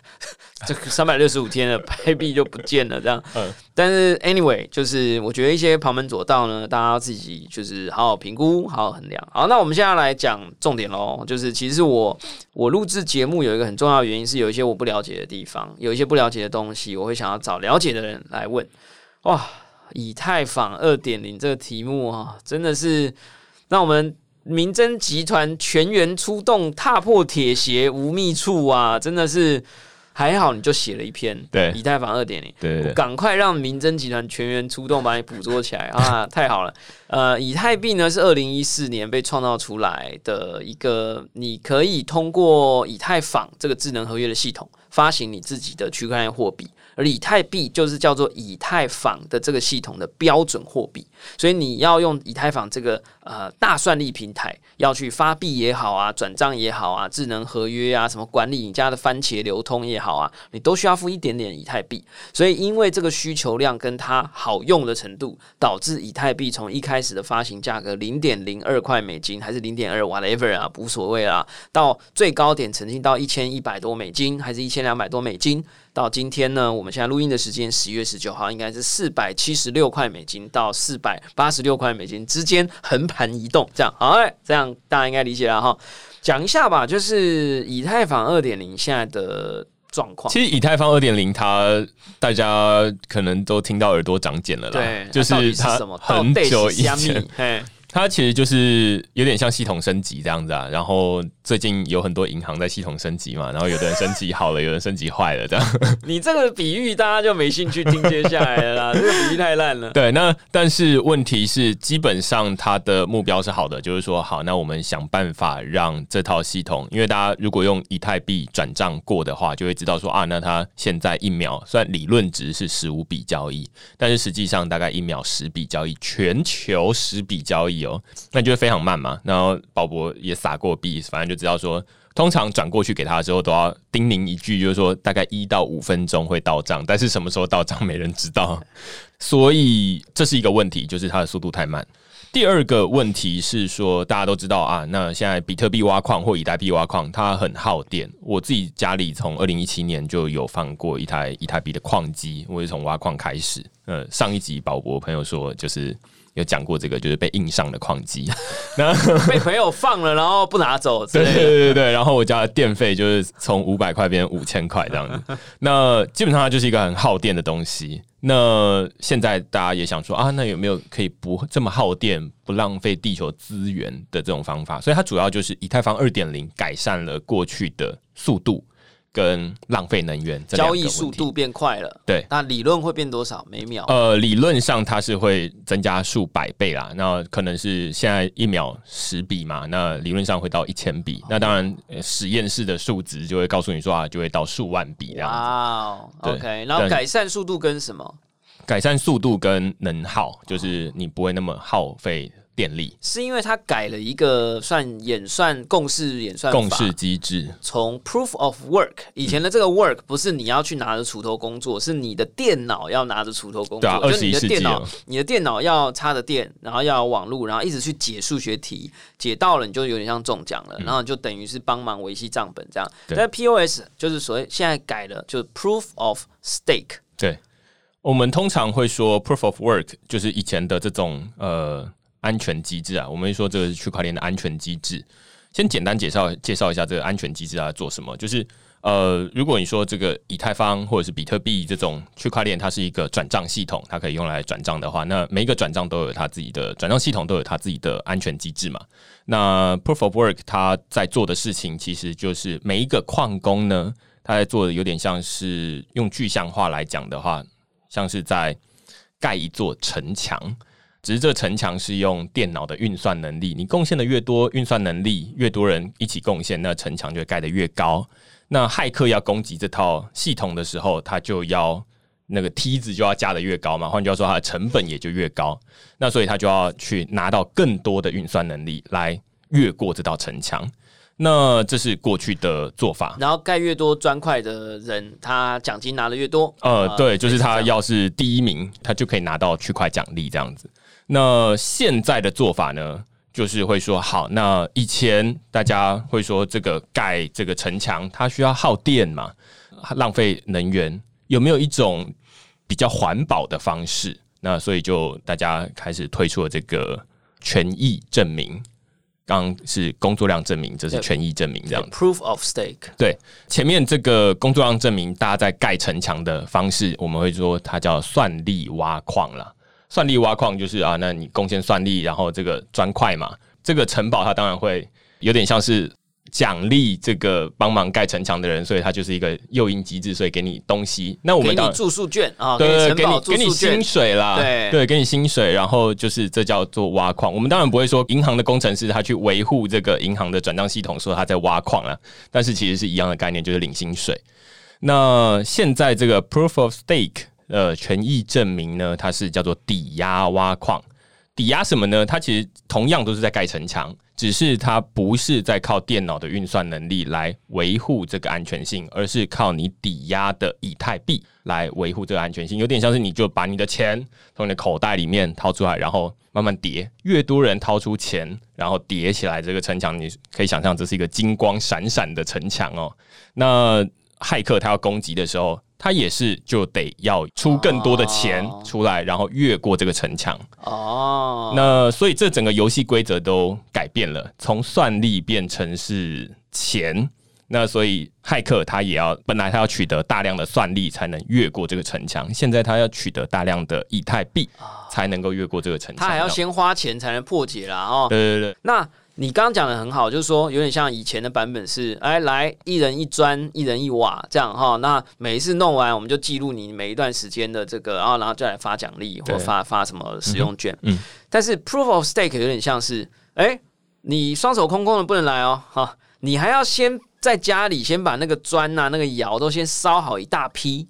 这个三百六十五天的拍币就不见了，这样。嗯但是 anyway，就是我觉得一些旁门左道呢，大家自己就是好好评估，好好衡量。好，那我们现在来讲重点喽，就是其实我我录制节目有一个很重要的原因是有一些我不了解的地方，有一些不了解的东西，我会想要找了解的人来问。哇，以太坊二点零这个题目啊，真的是让我们。明侦集团全员出动，踏破铁鞋无觅处啊！真的是还好，你就写了一篇对以太坊二点零，对对对，赶快让民侦集团全员出动，把你捕捉起来啊！太好了。呃，以太币呢是二零一四年被创造出来的一个，你可以通过以太坊这个智能合约的系统发行你自己的区块链货币，而以太币就是叫做以太坊的这个系统的标准货币。所以你要用以太坊这个呃大算力平台，要去发币也好啊，转账也好啊，智能合约啊，什么管理你家的番茄流通也好啊，你都需要付一点点以太币。所以因为这个需求量跟它好用的程度，导致以太币从一开始的发行价格零点零二块美金，还是零点二 whatever 啊，无所谓啊，到最高点曾经到一千一百多美金，还是一千两百多美金。到今天呢，我们现在录音的时间十一月十九号，应该是四百七十六块美金到四百八十六块美金之间横盘移动，这样好，哎这样大家应该理解了哈。讲一下吧，就是以太坊二点零现在的状况。其实以太坊二点零，它大家可能都听到耳朵长茧了啦。对，就是它？很久以前，它其实就是有点像系统升级这样子啊。然后最近有很多银行在系统升级嘛，然后有的人升级好了，有人升级坏了，这样。你这个比喻大家就没兴趣听接下来了啦，这个比喻太烂了。对，那但是问题是，基本上它的目标是好的，就是说，好，那我们想办法让这套系统，因为大家如果用以太币转账过的话，就会知道说啊，那它现在一秒虽然理论值是十五笔交易，但是实际上大概一秒十笔交易，全球十笔交易哦，那就会非常慢嘛。然后鲍勃也撒过币，反正就知道说。通常转过去给他的时候，都要叮咛一句，就是说大概一到五分钟会到账，但是什么时候到账没人知道，所以这是一个问题，就是它的速度太慢。第二个问题是说，大家都知道啊，那现在比特币挖矿或以太币挖矿，它很耗电。我自己家里从二零一七年就有放过一台以太币的矿机，我是从挖矿开始。呃，上一集宝博朋友说，就是有讲过这个，就是被硬上的矿机。被朋友放了，然后不拿走之对对。对对对，然后我家的电费就是从五百块变成五千块这样子。那基本上它就是一个很耗电的东西。那现在大家也想说啊，那有没有可以不这么耗电、不浪费地球资源的这种方法？所以它主要就是以太坊二点零改善了过去的速度跟浪费能源这交易速度变快了，对。那理论会变多少每秒？呃，理论上它是会增加数百倍啦，那可能是现在一秒十笔嘛，那理论上会到一千笔。那当然，呃实验室的数值就会告诉你说啊，就会到数万笔这样子。哇哦对，OK，然后改善速度跟什么？改善速度跟能耗，就是你不会那么耗费电力是因为它改了一个算演算共识演算法共识机制。从 proof of work 以前的这个 work 不是你要去拿着锄头工作，是你的电脑要拿着锄头工作，就你的21世纪电脑，你的电脑要插着电，然后要有网络，然后一直去解数学题，解到了你就有点像中奖了，然后就等于是帮忙维系账本这样。但 POS 就是所谓现在改了，就是 proof of stake。对，我们通常会说 proof of work，就是以前的这种呃安全机制啊，我们说这个是区块链的安全机制。先简单介绍介绍一下这个安全机制它在做什么，就是呃，如果你说这个以太坊或者是比特币这种区块链，它是一个转账系统，它可以用来转账的话，那每一个转账都有它自己的转账系统，都有它自己的安全机制嘛。那 proof of work 它在做的事情，其实就是每一个矿工呢，他在做的有点像是用具象化来讲的话，像是在盖一座城墙。只是这城墙是用电脑的运算能力，你贡献的越多，运算能力越多人一起贡献，那城墙就盖得越高。那骇客要攻击这套系统的时候，他就要那个梯子就要加得越高嘛，换句话说，它的成本也就越高。那所以他就要去拿到更多的运算能力来越过这道城墙。那这是过去的做法。然后盖越多砖块的人，他奖金拿的越多。呃，对，就是他要是第一名，他就可以拿到区块奖励这样子。那现在的做法呢，就是会说，好，那以前大家会说这个盖这个城墙，它需要耗电嘛，浪费能源，有没有一种比较环保的方式？那所以就大家开始推出了这个权益证明。刚刚是工作量证明，这是对权益证明这样。proof of stake。对，前面这个工作量证明，大家在盖城墙的方式，我们会说它叫算力挖矿啦。算力挖矿就是啊，那你贡献算力，然后这个砖块嘛，这个城堡它当然会有点像是奖励这个帮忙盖城墙的人，所以它就是一个诱因机制，所以给你东西。那我们给你住宿券啊，对给你给你薪，水啦，对对，给你薪水，然后就是这叫做挖矿。我们当然不会说银行的工程师他去维护这个银行的转账系统，说他在挖矿啊，但是其实是一样的概念，就是领薪水。那现在这个 proof of stake 呃权益证明呢，它是叫做抵押挖矿。抵押什么呢？它其实同样都是在盖城墙，只是它不是在靠电脑的运算能力来维护这个安全性，而是靠你抵押的以太币来维护这个安全性。有点像是你就把你的钱从你的口袋里面掏出来，然后慢慢叠，越多人掏出钱，然后叠起来这个城墙，你可以想象这是一个金光闪闪的城墙哦。那骇客他要攻击的时候，他也是就得要出更多的钱哦出来，然后越过这个城墙。哦，那所以这整个游戏规则都改变了，从算力变成是钱。那所以骇客他也要，本来他要取得大量的算力才能越过这个城墙，现在他要取得大量的以太币才能够越过这个城墙。他还要先花钱才能破解啦哦。对对对那你刚刚讲的很好，就是说有点像以前的版本是，哎，来一人一砖，一人一瓦这样哈。那每一次弄完，我们就记录你每一段时间的这个，然后然后再来发奖励或对发发什么使用券。嗯但是 proof of stake 有点像是，哎，你双手空空的不能来哦，哈，你还要先在家里先把那个砖呐、那个窑都先烧好一大批，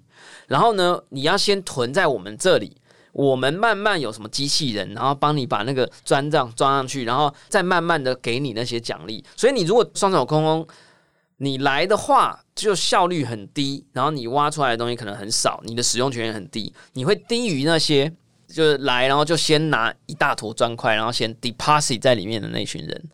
然后呢，你要先囤在我们这里。我们慢慢有什么机器人，然后帮你把那个砖这样装上去，然后再慢慢的给你那些奖励。所以你如果双手空空，你来的话就效率很低，然后你挖出来的东西可能很少，你的使用权也很低，你会低于那些就是来然后就先拿一大坨砖块，然后先 deposit 在里面的那群人。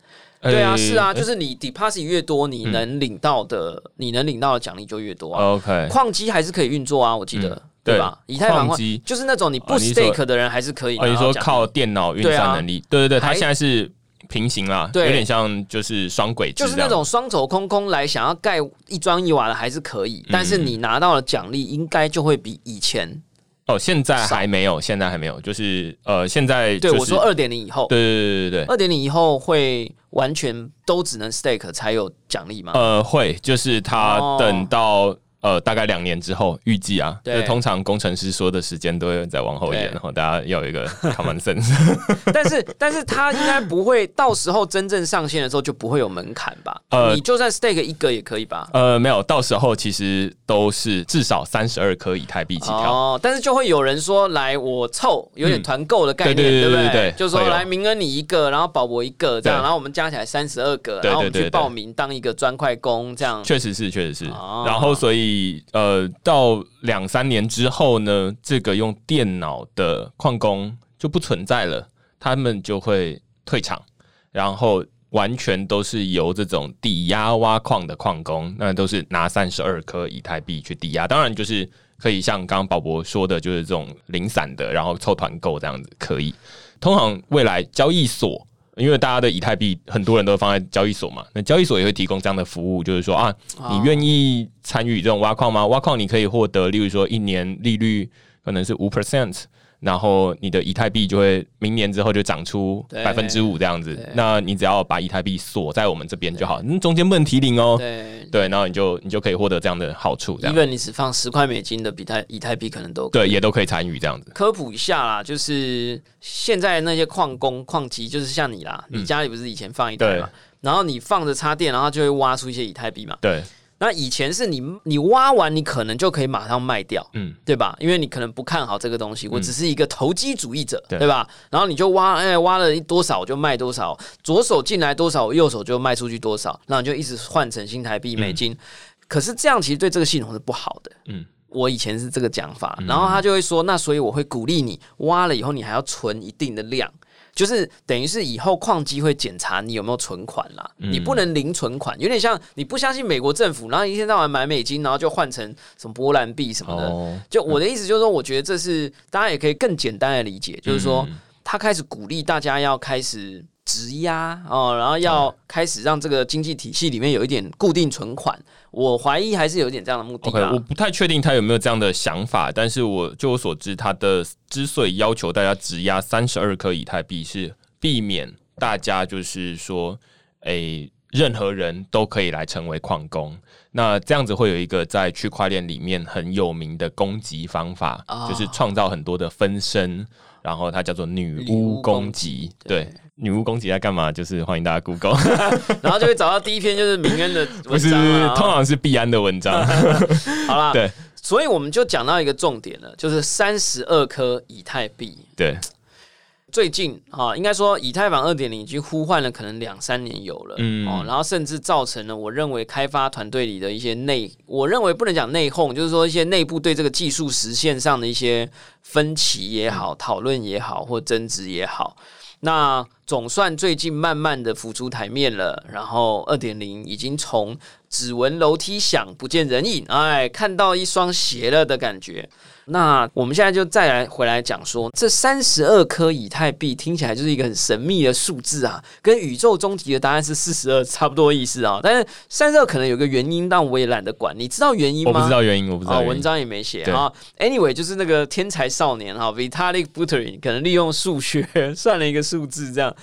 对啊，呃是啊，就是你 deposit 越多，你能领到的，你能领到的奖励就越多啊。OK，矿机还是可以运作啊，我记得、嗯对吧？以太坊矿机就是那种你不 stake 的人还是可以拿哦，到奖励。你说靠电脑运算能力？对对对，它还现在是平行啦，有点像就是双轨制，就是那种双手空空来想要盖一砖一瓦的还是可以，嗯但是你拿到的奖励应该就会比以前。哦，现在还没有，现在还没有，就是呃，现在就是对我说二点零以后，对对对对对。二点零以后会完全都只能 stake 才有奖励吗？呃，会，就是他哦等到呃，大概两年之后，预计啊，对就通常工程师说的时间都会再往后延，对然后大家要有一个 common sense。但是，但是他应该不会到时候真正上线的时候就不会有门槛吧？呃你就算 stake 一个也可以吧？呃，没有，到时候其实都是至少三十二颗以太币起跳。哦，但是就会有人说，来我凑，有点团购的概念，对对对不对对对就说来明恩你一个，然后宝博一个，这样，然后我们加起来三十二个，然后我们去报名当一个砖块工，这样。确实是，确实是。哦然后，所以呃，到两三年之后呢，这个用电脑的矿工就不存在了，他们就会退场，然后完全都是由这种抵押挖矿的矿工，那都是拿三十二颗以太币去抵押。当然，就是可以像刚刚宝博说的，就是这种零散的，然后凑团购这样子可以。通常未来交易所。因为大家的以太币很多人都放在交易所嘛，那交易所也会提供这样的服务，就是说啊，你愿意参与这种挖矿吗？挖矿你可以获得，例如说一年利率可能是五 percent，然后你的以太币就会明年之后就涨出百分之五这样子。那你只要把以太币锁在我们这边就好，嗯，中间不能提领哦。对。对，然后你就你就可以获得这样的好处，这样，even 你只放十块美金的比太以太币，可能都对，也都可以参与这样子。科普一下啦，就是现在那些矿工、矿机，就是像你啦，嗯。你家里不是以前放一台嘛，然后你放着插电，然后就会挖出一些以太币嘛。对，那以前是你你挖完，你可能就可以马上卖掉，嗯，对吧？因为你可能不看好这个东西，我只是一个投机主义者，对对吧？然后你就挖，哎，挖了多少我就卖多少，左手进来多少，我右手就卖出去多少，然后你就一直换成新台币、美金。可是这样其实对这个系统是不好的，嗯嗯。我以前是这个讲法，然后他就会说，那所以我会鼓励你挖了以后，你还要存一定的量，就是等于是以后矿机会检查你有没有存款啦，你不能零存款，有点像你不相信美国政府，然后一天到晚买美金，然后就换成什么波兰币什么的。哦，就我的意思就是说，我觉得这是大家也可以更简单的理解，就是说他开始鼓励大家要开始质押哦，然后要开始让这个经济体系里面有一点固定存款。我怀疑还是有一点这样的目的我不太确定他有没有这样的想法，但是我就我所知，他的之所以要求大家质押三十二颗以太币，是避免大家就是说，诶、任何人都可以来成为矿工。那这样子会有一个在区块链里面很有名的攻击方法，啊就是创造很多的分身，然后它叫做女女巫巫攻攻击。对对，女巫攻击在干嘛？就是欢迎大家 Google，然后就会找到第一篇就是明恩的文章啊。通常是必安的文章。好啦，对所以我们就讲到一个重点了，就是三十二颗以太币。对，最近啊，应该说以太坊二点零已经呼唤了可能两三年有了，嗯哦，然后甚至造成了我认为开发团队里的一些内，我认为不能讲内讧，就是说一些内部对这个技术实现上的一些分歧也好、讨论也好或争执也好。那总算最近慢慢的浮出台面了，然后二点零已经从指纹楼梯响不见人影，哎，看到一双鞋了的感觉。那我们现在就再来回来讲说，这三十二颗以太币听起来就是一个很神秘的数字啊，跟宇宙终极的答案是四十二差不多意思啊。但是三十二可能有个原因，但我也懒得管。你知道原因吗？我不知道原因，我不知道哦，文章也没写啊。Anyway，就是那个天才少年哈，Vitalik Buterin 可能利用数学算了一个数字这样。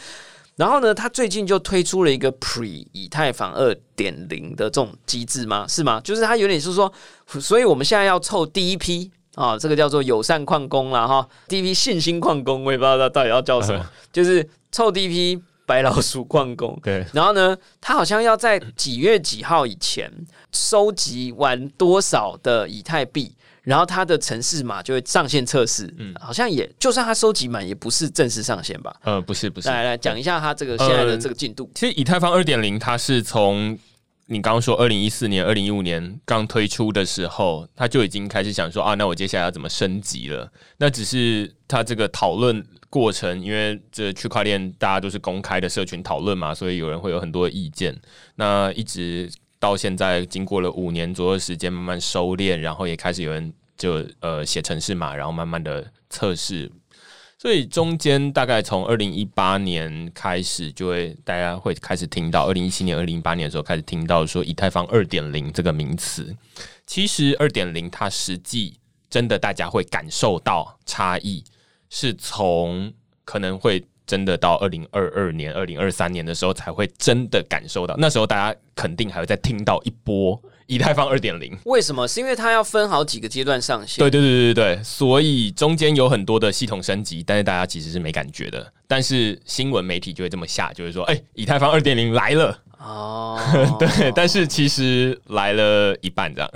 然后呢，他最近就推出了一个 Pre 以太坊二点零的这种机制吗？是吗？就是他有点是说，所以我们现在要凑第一批啊，这个叫做友善矿工啦哈，第一批信心矿工，我也不知道他到底要叫什么，就是臭第一批白老鼠矿工。对，然后呢，他好像要在几月几号以前收集完多少的以太币，然后他的城市码就会上线测试。嗯，好像也就算他收集满，也不是正式上线吧？呃，不是不是，来来讲一下他这个现在的这个进度。其实以太坊二点零它是从你刚刚说二零一四年、二零一五年刚推出的时候，他就已经开始想说啊，那我接下来要怎么升级了？那只是他这个讨论过程，因为这区块链大家都是公开的社群讨论嘛，所以有人会有很多意见。那一直到现在，经过了五年左右时间，慢慢收敛，然后也开始有人就呃写程式码，然后慢慢的测试所以中间大概从二零一八年开始，就会大家会开始听到，二零一七年、二零一八年的时候开始听到说以太坊二点零这个名词。其实二点零它实际真的大家会感受到差异，是从可能会真的到二零二二年、二零二三年的时候才会真的感受到，那时候大家肯定还会再听到一波以太坊二点零。为什么？是因为它要分好几个阶段上线。对对对对对，所以中间有很多的系统升级，但是大家其实是没感觉的。但是新闻媒体就会这么下，就是说，哎，以太坊二点零来了。哦，对，但是其实来了一半这样，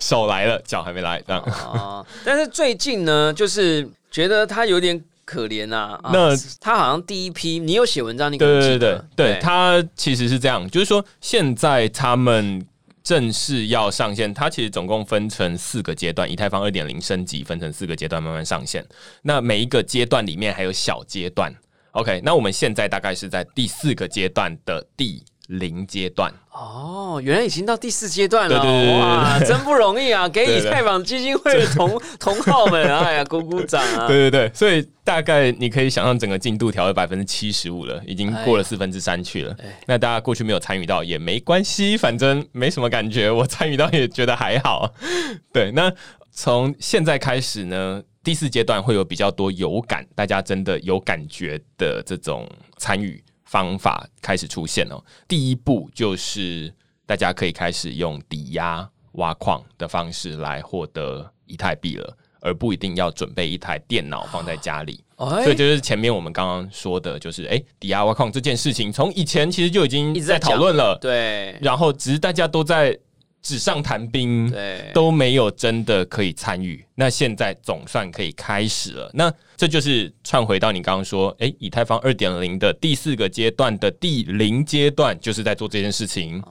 手来了，脚还没来这样。哦，但是最近呢，就是觉得他有点可怜啊。那他好像第一批，你有写文章，你对对对对，他其实是这样，就是说现在他们正式要上线，它其实总共分成四个阶段，以太坊二点零升级分成四个阶段慢慢上线。那每一个阶段里面还有小阶段。OK，那我们现在大概是在第四个阶段的第。零阶段哦，原来已经到第四阶段了，哇，真不容易啊！给以太坊基金会的同 同好们，哎呀，鼓鼓掌啊！对对对，所以大概你可以想象，整个进度调了百分之七十五了，已经过了四分之三去了。那大家过去没有参与到也没关系，反正没什么感觉，我参与到也觉得还好。对，那从现在开始呢，第四阶段会有比较多有感，大家真的有感觉的这种参与。方法开始出现哦。第一步就是大家可以开始用抵押挖矿的方式来获得以太币了，而不一定要准备一台电脑放在家里。所以就是前面我们刚刚说的，就是哎，抵押挖矿这件事情，从以前其实就已经一直在讨论了。对，然后只是大家都在。纸上谈兵，对，都没有真的可以参与。那现在总算可以开始了。那这就是串回到你刚刚说，哎，以太坊二点零的第四个阶段的第零阶段，就是在做这件事情。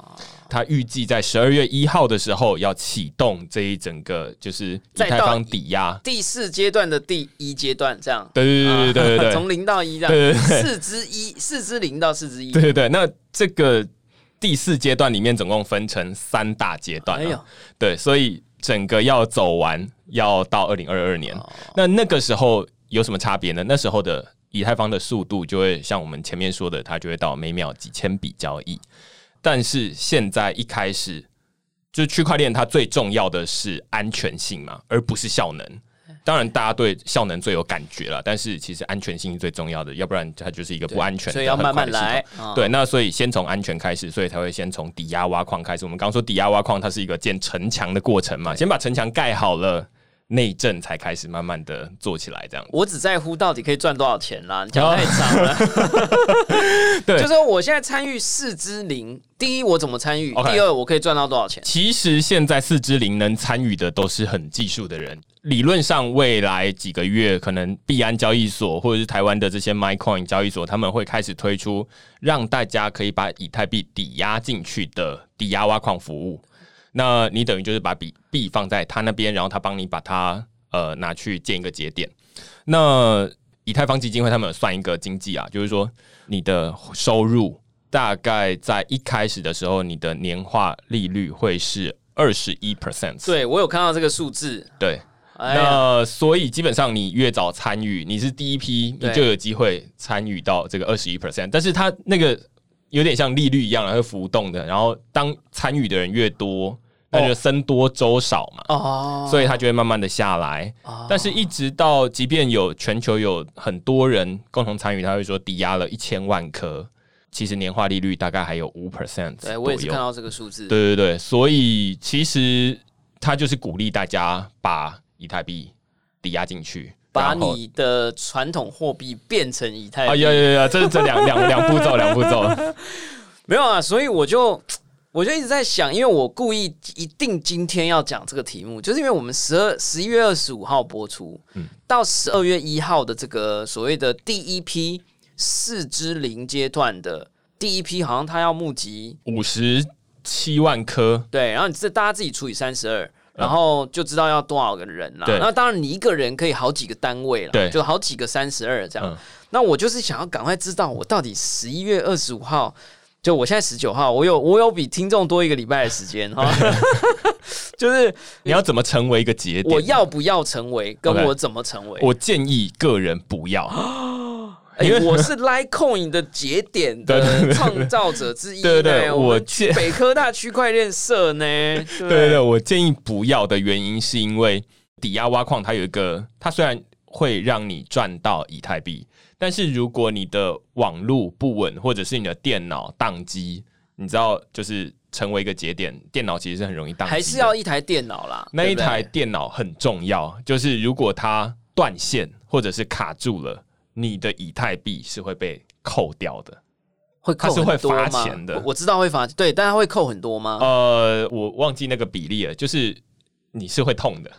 他预计在十二月一号的时候要启动这一整个，就是以太坊抵押第四阶段的第一阶段，这样。对对对对对对，从零到一这样。对对对，四之一，四之零到四之一。对对对，那这个。第四阶段里面总共分成三大阶段，对，所以整个要走完要到二零二二年。那那个时候有什么差别呢？那时候的以太坊的速度就会像我们前面说的，它就会到每秒几千笔交易。但是现在一开始，就是区块链它最重要的是安全性嘛，而不是效能。当然，大家对效能最有感觉了，但是其实安全性是最重要的，要不然它就是一个不安全的。所以要慢慢来。对，那所以先从安全开始，所以才会先从抵押挖矿开始。我们刚刚说抵押挖矿，它是一个建城墙的过程嘛，先把城墙盖好了。内政才开始慢慢的做起来，这样。我只在乎到底可以赚多少钱啦，讲太长了。对，就是我现在参与四之零，第一我怎么参与？第二我可以赚到多少钱？其实现在四之零能参与的都是很技术的人。理论上，未来几个月可能币安交易所或者是台湾的这些 MyCoin 交易所，他们会开始推出让大家可以把以太币抵押进去的抵押挖矿服务。那你等于就是把币币放在他那边，然后他帮你把它呃拿去建一个节点。那以太坊基金会他们有算一个经济啊，就是说你的收入大概在一开始的时候，你的年化利率会是二十一 percent。对我有看到这个数字。对，那所以基本上你越早参与，你是第一批，你就有机会参与到这个二十一 percent。但是它那个有点像利率一样，会浮动的。然后当参与的人越多。那就僧多粥少嘛，哦，所以它就会慢慢的下来。但是，一直到即便有全球有很多人共同参与，他会说抵押了一千万颗，其实年化利率大概还有五 percent。对我也是看到这个数字。对对对，所以其实他就是鼓励大家把以太币抵押进去，把你的传统货币变成以太。啊呀呀呀！这是这两两两步骤，两步骤。没有啊，所以我就。我就一直在想，因为我故意一定今天要讲这个题目，就是因为我们十二十一月二十五号播出，嗯，到十二月一号的这个所谓的第一批四之零阶段的第一批，好像他要募集五十七万颗，对，然后你这大家自己除以三十二，然后就知道要多少个人了。那当然你一个人可以好几个单位了，就好几个三十二这样。那我就是想要赶快知道，我到底十一月二十五号。就我现在十九号，我有我有比听众多一个礼拜的时间哈，就是你要怎么成为一个节点？我要不要成为？跟我怎么成为？我建议个人不要，因为我是 Litecoin 的节点的创造者之一。对对，我北科大区块链社呢？对对，我建议不要的原因是因为抵押挖矿，它有一个，它虽然会让你赚到以太币。但是如果你的网络不稳，或者是你的电脑宕机，你知道，就是成为一个节点，电脑其实是很容易宕机，还是要一台电脑啦。那一台电脑很重要，就是如果它断线或者是卡住了，你的以太币是会被扣掉的。会扣它是会很多吗罚钱的我我知道会罚，对，但它会扣很多吗？呃，我忘记那个比例了，就是你是会痛的，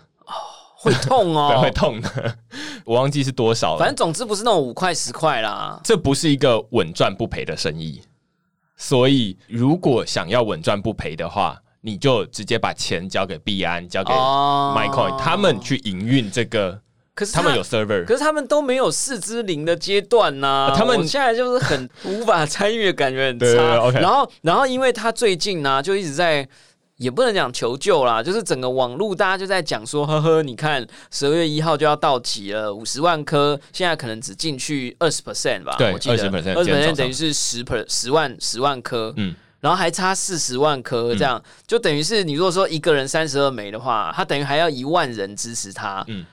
会痛 对，会哦。痛的，我忘记是多少了。反正总之不是那种五块十块啦。这不是一个稳赚不赔的生意，所以如果想要稳赚不赔的话，你就直接把钱交给币安，交给哦 MyCoin，、他们去营运这个，可是他们有 server，可是他们都没有四之零的阶段呐、啊他们现在就是很无法参与的感觉很差。对对对，OK 然后，然后因为他最近呢、就一直在。也不能讲求救啦，就是整个网络大家就在讲说，呵呵，你看十二月一号就要到期了，五十万颗，现在可能只进去二十 percent 吧，对我记得20%二十今天早 percent 等于是十 per 十万十万颗，嗯，然后还差四十万颗，这样、就等于是你如果说一个人三十二枚的话，他等于还要一万人支持他。嗯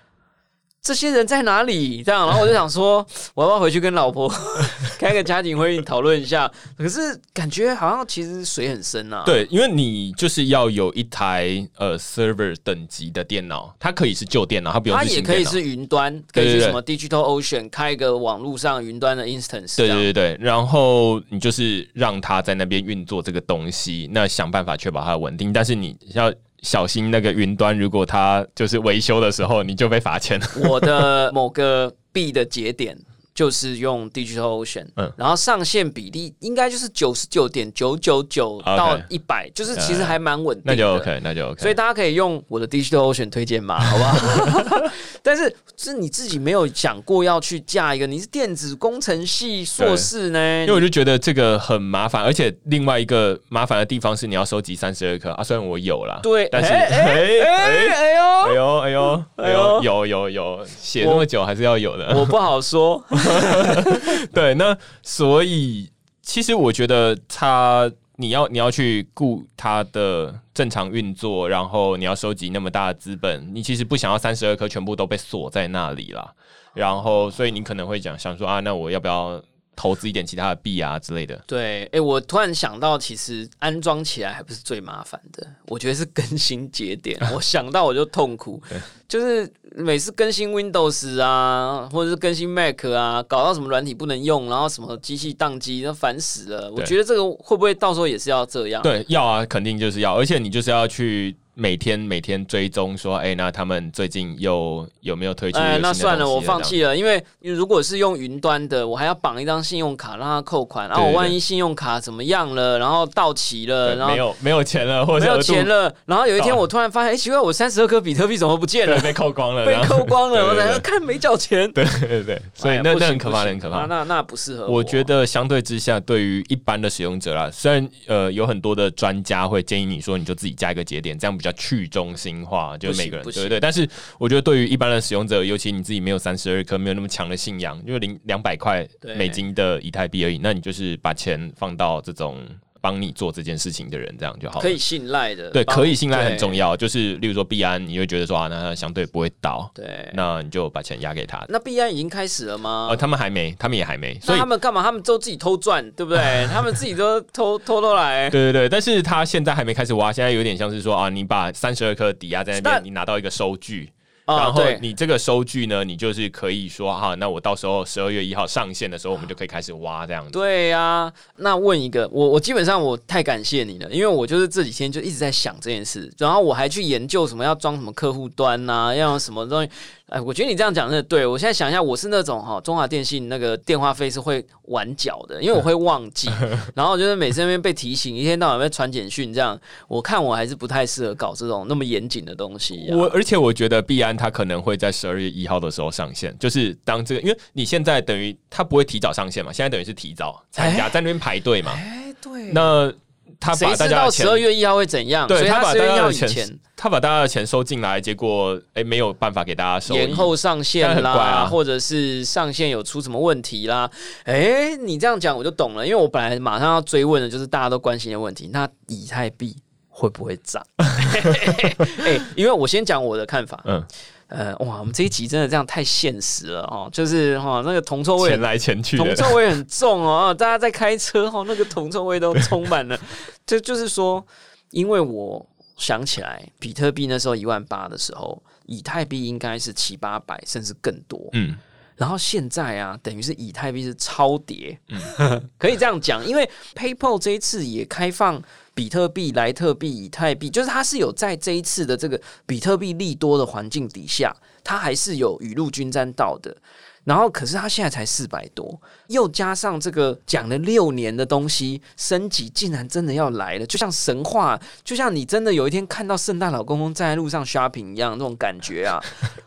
这些人在哪里？这样，然后我就 想说，我要不要回去跟老婆 开个家庭会议讨论一下？可是感觉好像其实水很深啊。，对，因为你就是要有一台呃 server 等级的电脑，它可以是旧电脑，它不用它。也可以是云端，可以去什么 Digital Ocean 开一个网络上云端的 instance 这对样。对对对，然后你就是让它在那边运作这个东西，那想办法确保它的稳定，但是你要小心那个云端，如果它就是维修的时候，你就被罚钱。我的某个币的节点就是用 Digital Ocean，嗯然后上限比例应该就是九十九点九九九到一百，就是其实还蛮稳定的。那就 OK，那就 OK。所以大家可以用我的 Digital Ocean 推荐码，好不好？但是是你自己没有想过要去架一个，你是电子工程系硕士呢？因为我就觉得这个很麻烦，而且另外一个麻烦的地方是你要收集三十二颗啊，虽然我有啦，对，但是哎 哎哎呦，哎呦哎呦哎呦，有有有，写那么久还是要有的。我不好说。对，那所以其实我觉得他，你要你要去顾他的正常运作，然后你要收集那么大的资本，你其实不想要三十二颗全部都被锁在那里啦。然后，所以你可能会讲想说啊，那我要不要投资一点其他的币啊之类的？对，哎、我突然想到，其实安装起来还不是最麻烦的，我觉得是更新节点。我想到我就痛苦，就是每次更新 Windows 啊，或者是更新 Mac 啊，搞到什么软体不能用，然后什么机器宕机，那烦死了。我对觉得这个会不会到时候也是要这样？对，要啊，肯定就是要，而且你就是要去每天每天追踪说，哎、那他们最近又有没有推出哎，那算了，我放弃了，因为如果是用云端的，我还要绑一张信用卡让他扣款，然后我万一信用卡怎么样了，然后到期了，然后没有没有钱了，或者没有钱了，然后有一天我突然发现，哎，奇怪，我三十二颗比特币怎么不见，了？被扣光了，被扣光了，我 才对。对对看没缴钱。对对对，所以那那很可怕，很可怕。那那那不适合我觉得相对之下，对于一般的使用者啦，虽然呃有很多的专家会建议你说，你就自己加一个节点，这样比较去中心化，就是每个人对不对？但是我觉得对于一般的使用者，尤其你自己没有三十二颗，没有那么强的信仰，就零两百块美金的以太币而已，那你就是把钱放到这种帮你做这件事情的人，这样就好了。可以信赖的，对，可以信赖很重。要。就是例如说币安，你会觉得说啊，那它相对不会倒，对，那你就把钱押给他。那币安已经开始了吗？呃，他们还没，他们也还没，所那以他们干嘛？他们都自己偷赚，对不对？他们自己都偷偷偷来。对对对，但是他现在还没开始挖，现在有点像是说啊，你把三十二颗抵押在那那边，你拿到一个收据，啊然后你这个收据呢，你就是可以说哈，那我到时候十二月一号上线的时候，我们就可以开始挖这样子。对呀、那问一个，我我基本上我太感谢你了，因为我就是这几天就一直在想这件事，然后我还去研究什么要装什么客户端呐、要什么东西。哎，我觉得你这样讲真的对。我现在想一下，我是那种哈，中华电信那个电话费是会晚缴的，因为我 会忘记，然后就是每次那边被提醒，一天到晚被传简讯，这样我看我还是不太适合搞这种那么严谨的东西、啊。我而且我觉得币安它可能会在十二月一号的时候上线，就是当这个，因为你现在等于它不会提早上线嘛，现在等于是提早参加，在那边排队嘛。哎，对，那他谁把大家的钱二月一号会怎样？对他把大家的钱。他把大家的钱收进来，结果哎、没有办法给大家收益延后上线啦，啊或者是上线有出什么问题啦？哎、你这样讲我就懂了，因为我本来马上要追问的就是大家都关心的问题，那以太币会不会涨？哎、因为我先讲我的看法，嗯呃，哇，我们这一集真的这样太现实了哦，就是哈那个铜臭味钱来钱去的，铜臭味很重哦，大家在开车哈，那个铜臭味都充满了。这就是说，因为我想起来，比特币那时候一万八的时候，以太币应该是七八百，甚至更多。嗯，然后现在啊，等于是以太币是超跌，可以这样讲，因为 PayPal 这一次也开放比特币、莱特币、以太币，就是它是有在这一次的这个比特币利多的环境底下，它还是有雨露均沾到的。然后，可是它现在才四百多，又加上这个讲了六年的东西升级，竟然真的要来了，就像神话，就像你真的有一天看到圣诞老公公在路上 shopping 一样那种感觉啊。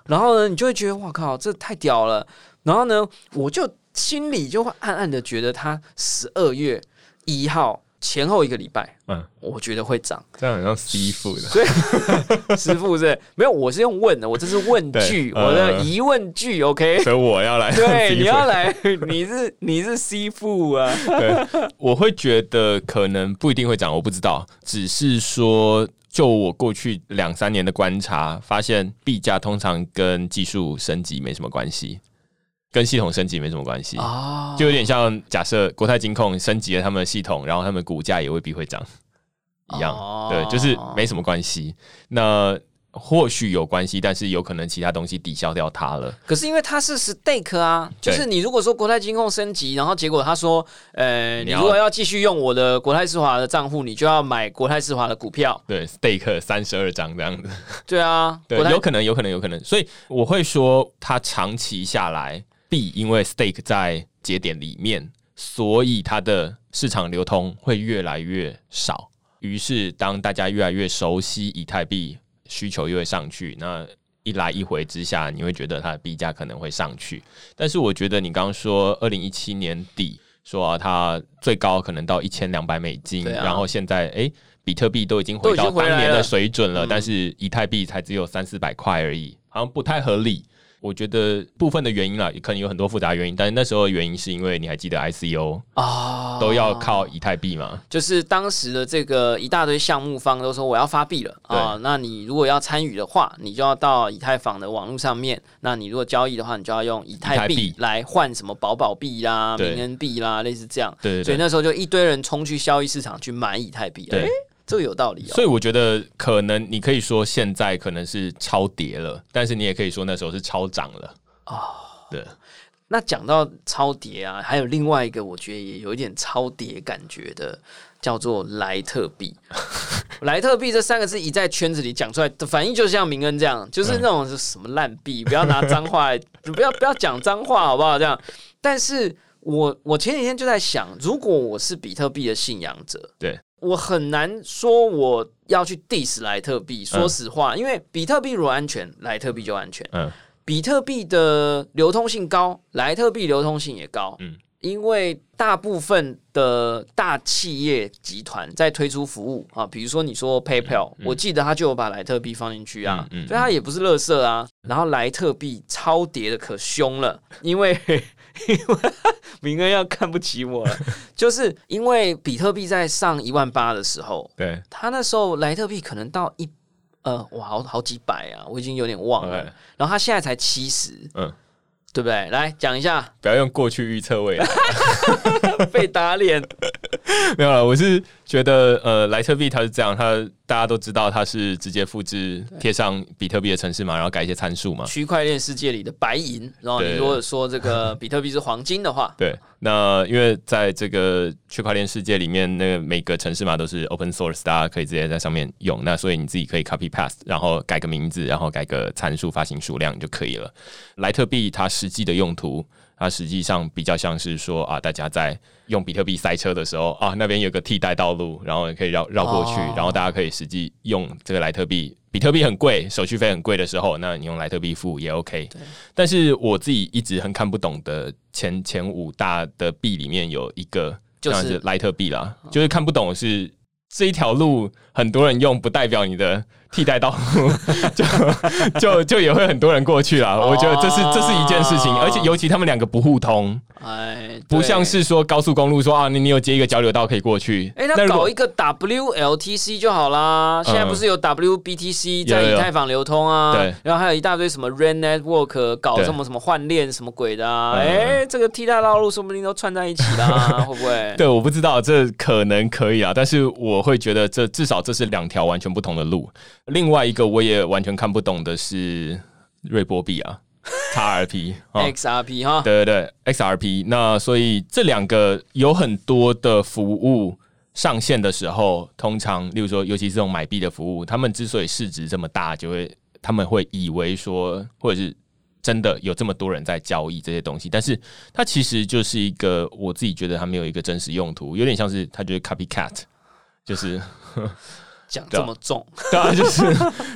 然后呢，你就会觉得哇靠，这太屌了。然后呢，我就心里就会暗暗的觉得，它十二月一号前后一个礼拜，嗯，我觉得会涨。这样很像师傅的，所以 师傅是没有，我是用问的，我这是问句，我的嗯疑问句，OK。所以我要来对，你要来，你是你是师傅啊，对，我会觉得可能不一定会涨，我不知道，只是说。就我过去两三年的观察，发现币价通常跟技术升级没什么关系，跟系统升级没什么关系，哦就有点像假设国泰金控升级了他们的系统，然后他们股价也未必会涨一样，哦对，就是没什么关系。那或许有关系，但是有可能其他东西抵消掉它了。可是因为它是 stake 啊，就是你如果说国泰金控升级，然后结果他说，呃，你你如果要继续用我的国泰世华的账户，你就要买国泰世华的股票。对，stake 三十二张这样子。对啊，有可能，有可能，有可能。所以我会说，它长期下来，币因为 stake 在节点里面，所以它的市场流通会越来越少。于是，当大家越来越熟悉以太币，需求又会上去，那一来一回之下，你会觉得它的币价可能会上去。但是，我觉得你刚刚说二零一七年底说、啊、它最高可能到一千两百美金，啊然后现在诶，比特币都已经回到当年的水准了，嗯但是以太币才只有三四百块而已，好像不太合理。我觉得部分的原因啦，可能有很多复杂原因，但是那时候的原因是因为你还记得 ICO 啊都要靠以太币嘛？就是当时的这个一大堆项目方都说我要发币了啊，那你如果要参与的话，你就要到以太坊的网络上面。那你如果交易的话，你就要用以太币币来换什么宝宝币啦、对民恩币啦，类似这样。对。所以那时候就一堆人冲去交易市场去买以太币。对诶这个有道理哦。所以我觉得可能你可以说现在可能是超跌了，但是你也可以说那时候是超涨了。哦，对，那讲到超跌啊，还有另外一个我觉得也有一点超跌感觉的，叫做莱特币。莱特币这三个字一在圈子里讲出来，的反应就像明恩这样，就是那种是什么烂币，不要拿脏话，不要不要讲脏话好不好？这样。但是我我前几天就在想，如果我是比特币的信仰者，对我很难说我要去 diss 莱特币。说实话，因为比特币如果安全，莱特币就安全。嗯，比特币的流通性高，莱特币流通性也高。嗯因为大部分的大企业集团在推出服务啊，比如说你说 PayPal，、我记得他就有把莱特币放进去啊，所以它也不是垃圾啊。然后莱特币超跌的可凶了，因为因 为明哥要看不起我了，就是因为比特币在上一万八的时候，对，他那时候莱特币可能到一呃哇好好几百啊，我已经有点忘了。然后他现在才七十，嗯，对不对？来讲一下不要用过去预测未来。被打脸，没有了，我是觉得呃，莱特币它是这样，它大家都知道它是直接复制贴上比特币的城市嘛，然后改一些参数嘛。区块链世界里的白银。然后你如果说这个比特币是黄金的话，对，那因为在这个区块链世界里面，那个每个城市码都是 open source，大家可以直接在上面用。那所以你自己可以 copy paste，然后改个名字，然后改个参数、发行数量就可以了。莱特币它实际的用途，它实际上比较像是说啊，大家在用比特币塞车的时候啊，那边有个替代道路，然后可以绕绕过去，哦然后大家可以实际用这个莱特币。比特币很贵，手续费很贵的时候，那你用莱特币付也 OK。但是我自己一直很看不懂的前前五大的币里面有一个就是莱特币啦，就是看不懂是这一条路很多人用，不代表你的替代道路，就就就也会很多人过去啦。我觉得这是这是一件事情，而且尤其他们两个不互通，哎，不像是说高速公路说啊，你你有接一个交流道可以过去，哎，那搞一个 WLTC 就好啦。现在不是有 WBTC 在以太坊流通啊？对，然后还有一大堆什么 Rain Network 搞什么什么换链什么鬼的啊？哎，这个替代道路说不定都串在一起啦，会不会？对，我不知道，这可能可以啊，但是我会觉得这至少这是两条完全不同的路。另外一个我也完全看不懂的是瑞波币啊，XRP、XRP 哈，对对对，XRP。那所以这两个有很多的服务上线的时候，通常例如说，尤其是这种买币的服务，他们之所以市值这么大，就会他们会以为说，或者是真的有这么多人在交易这些东西，但是它其实就是一个我自己觉得它没有一个真实用途，有点像是它就是 copycat，就是。讲这么重，对啊，就是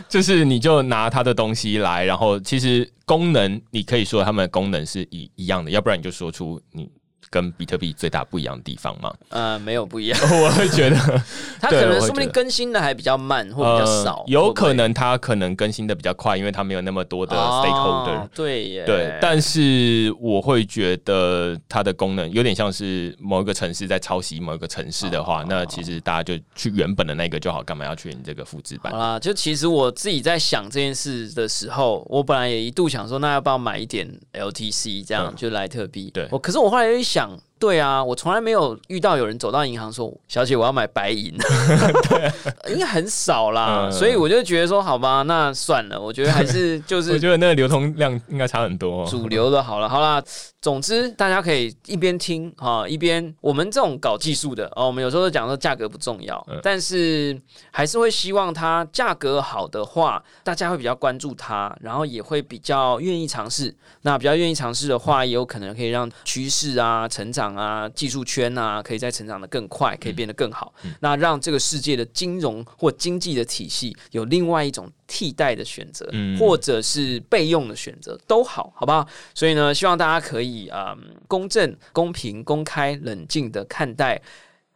就是你就拿他的东西来，然后其实功能你可以说他们的功能是一一样的，要不然你就说出你。跟比特币最大不一样的地方吗？呃，没有不一样。我会觉得 它可能说不定更新的还比较慢或比较少，有可能它可能更新的比较快，因为它没有那么多的 stakeholder。对耶，对。但是我会觉得它的功能有点像是某一个城市在抄袭某一个城市的话，那其实大家就去原本的那个就好，干嘛要去你这个复制版？好啦，就其实我自己在想这件事的时候，我本来也一度想说，那要不要买一点 LTC 这样就莱特币？对，我可是我后来又想。想对啊，我从来没有遇到有人走到银行说：“小姐，我要买白银。”应该很少啦，所以我就觉得说：“好吧，那算了。”我觉得还是 就是，我觉得那个流通量应该差很多。主流的好了，好啦。总之，大家可以一边听啊，一边我们这种搞技术的哦，我们有时候都讲说价格不重要，但是还是会希望它价格好的话，大家会比较关注它，然后也会比较愿意尝试。那比较愿意尝试的话，也有可能可以让趋势啊、成长啊、技术圈啊，可以再成长的更快，可以变得更好。那让这个世界的金融或经济的体系有另外一种。替代的选择，或者是备用的选择都好，好不好？所以呢，希望大家可以啊，公正、公平、公开、冷静的看待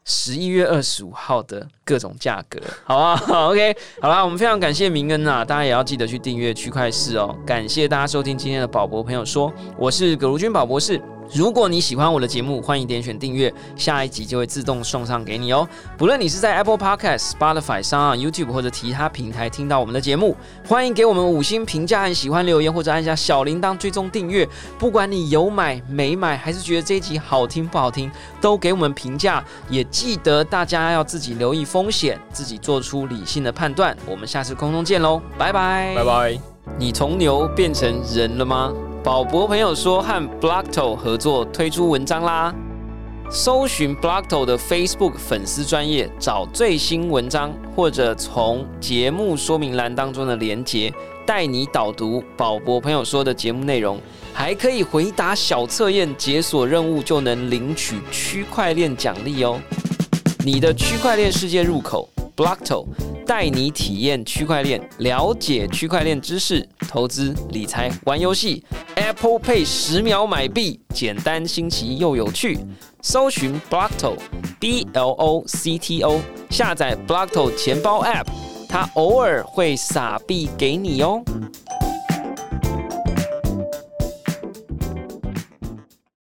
十一月二十五号的各种价格，好吧？OK，好啦，我们非常感谢明恩啊，大家也要记得去订阅区块四哦。感谢大家收听今天的宝博朋友说，我是葛如君宝博士。如果你喜欢我的节目，欢迎点选订阅，下一集就会自动送上给你哦。不论你是在 Apple Podcast、Spotify 上、YouTube 或者其他平台听到我们的节目，欢迎给我们五星评价和喜欢留言，或者按下小铃铛追踪订阅。不管你有买没买，还是觉得这一集好听不好听，都给我们评价。也记得大家要自己留意风险，自己做出理性的判断。我们下次空中见喽，拜拜，拜拜。你从牛变成人了吗？宝博朋友说和 Blockto 合作推出文章啦，搜寻 Blockto 的 Facebook 粉丝专业找最新文章，或者从节目说明栏当中的连接带你导读宝博朋友说的节目内容，还可以回答小测验解锁任务就能领取区块链奖励哦。你的区块链世界入口 Blockto 带你体验区块链，了解区块链知识，投资理财玩游戏。Apple Pay 十秒买币，简单新奇又有趣。搜寻 Blockto B L O C T O，下载 Blockto 钱包 App，它偶尔会撒币给你哦。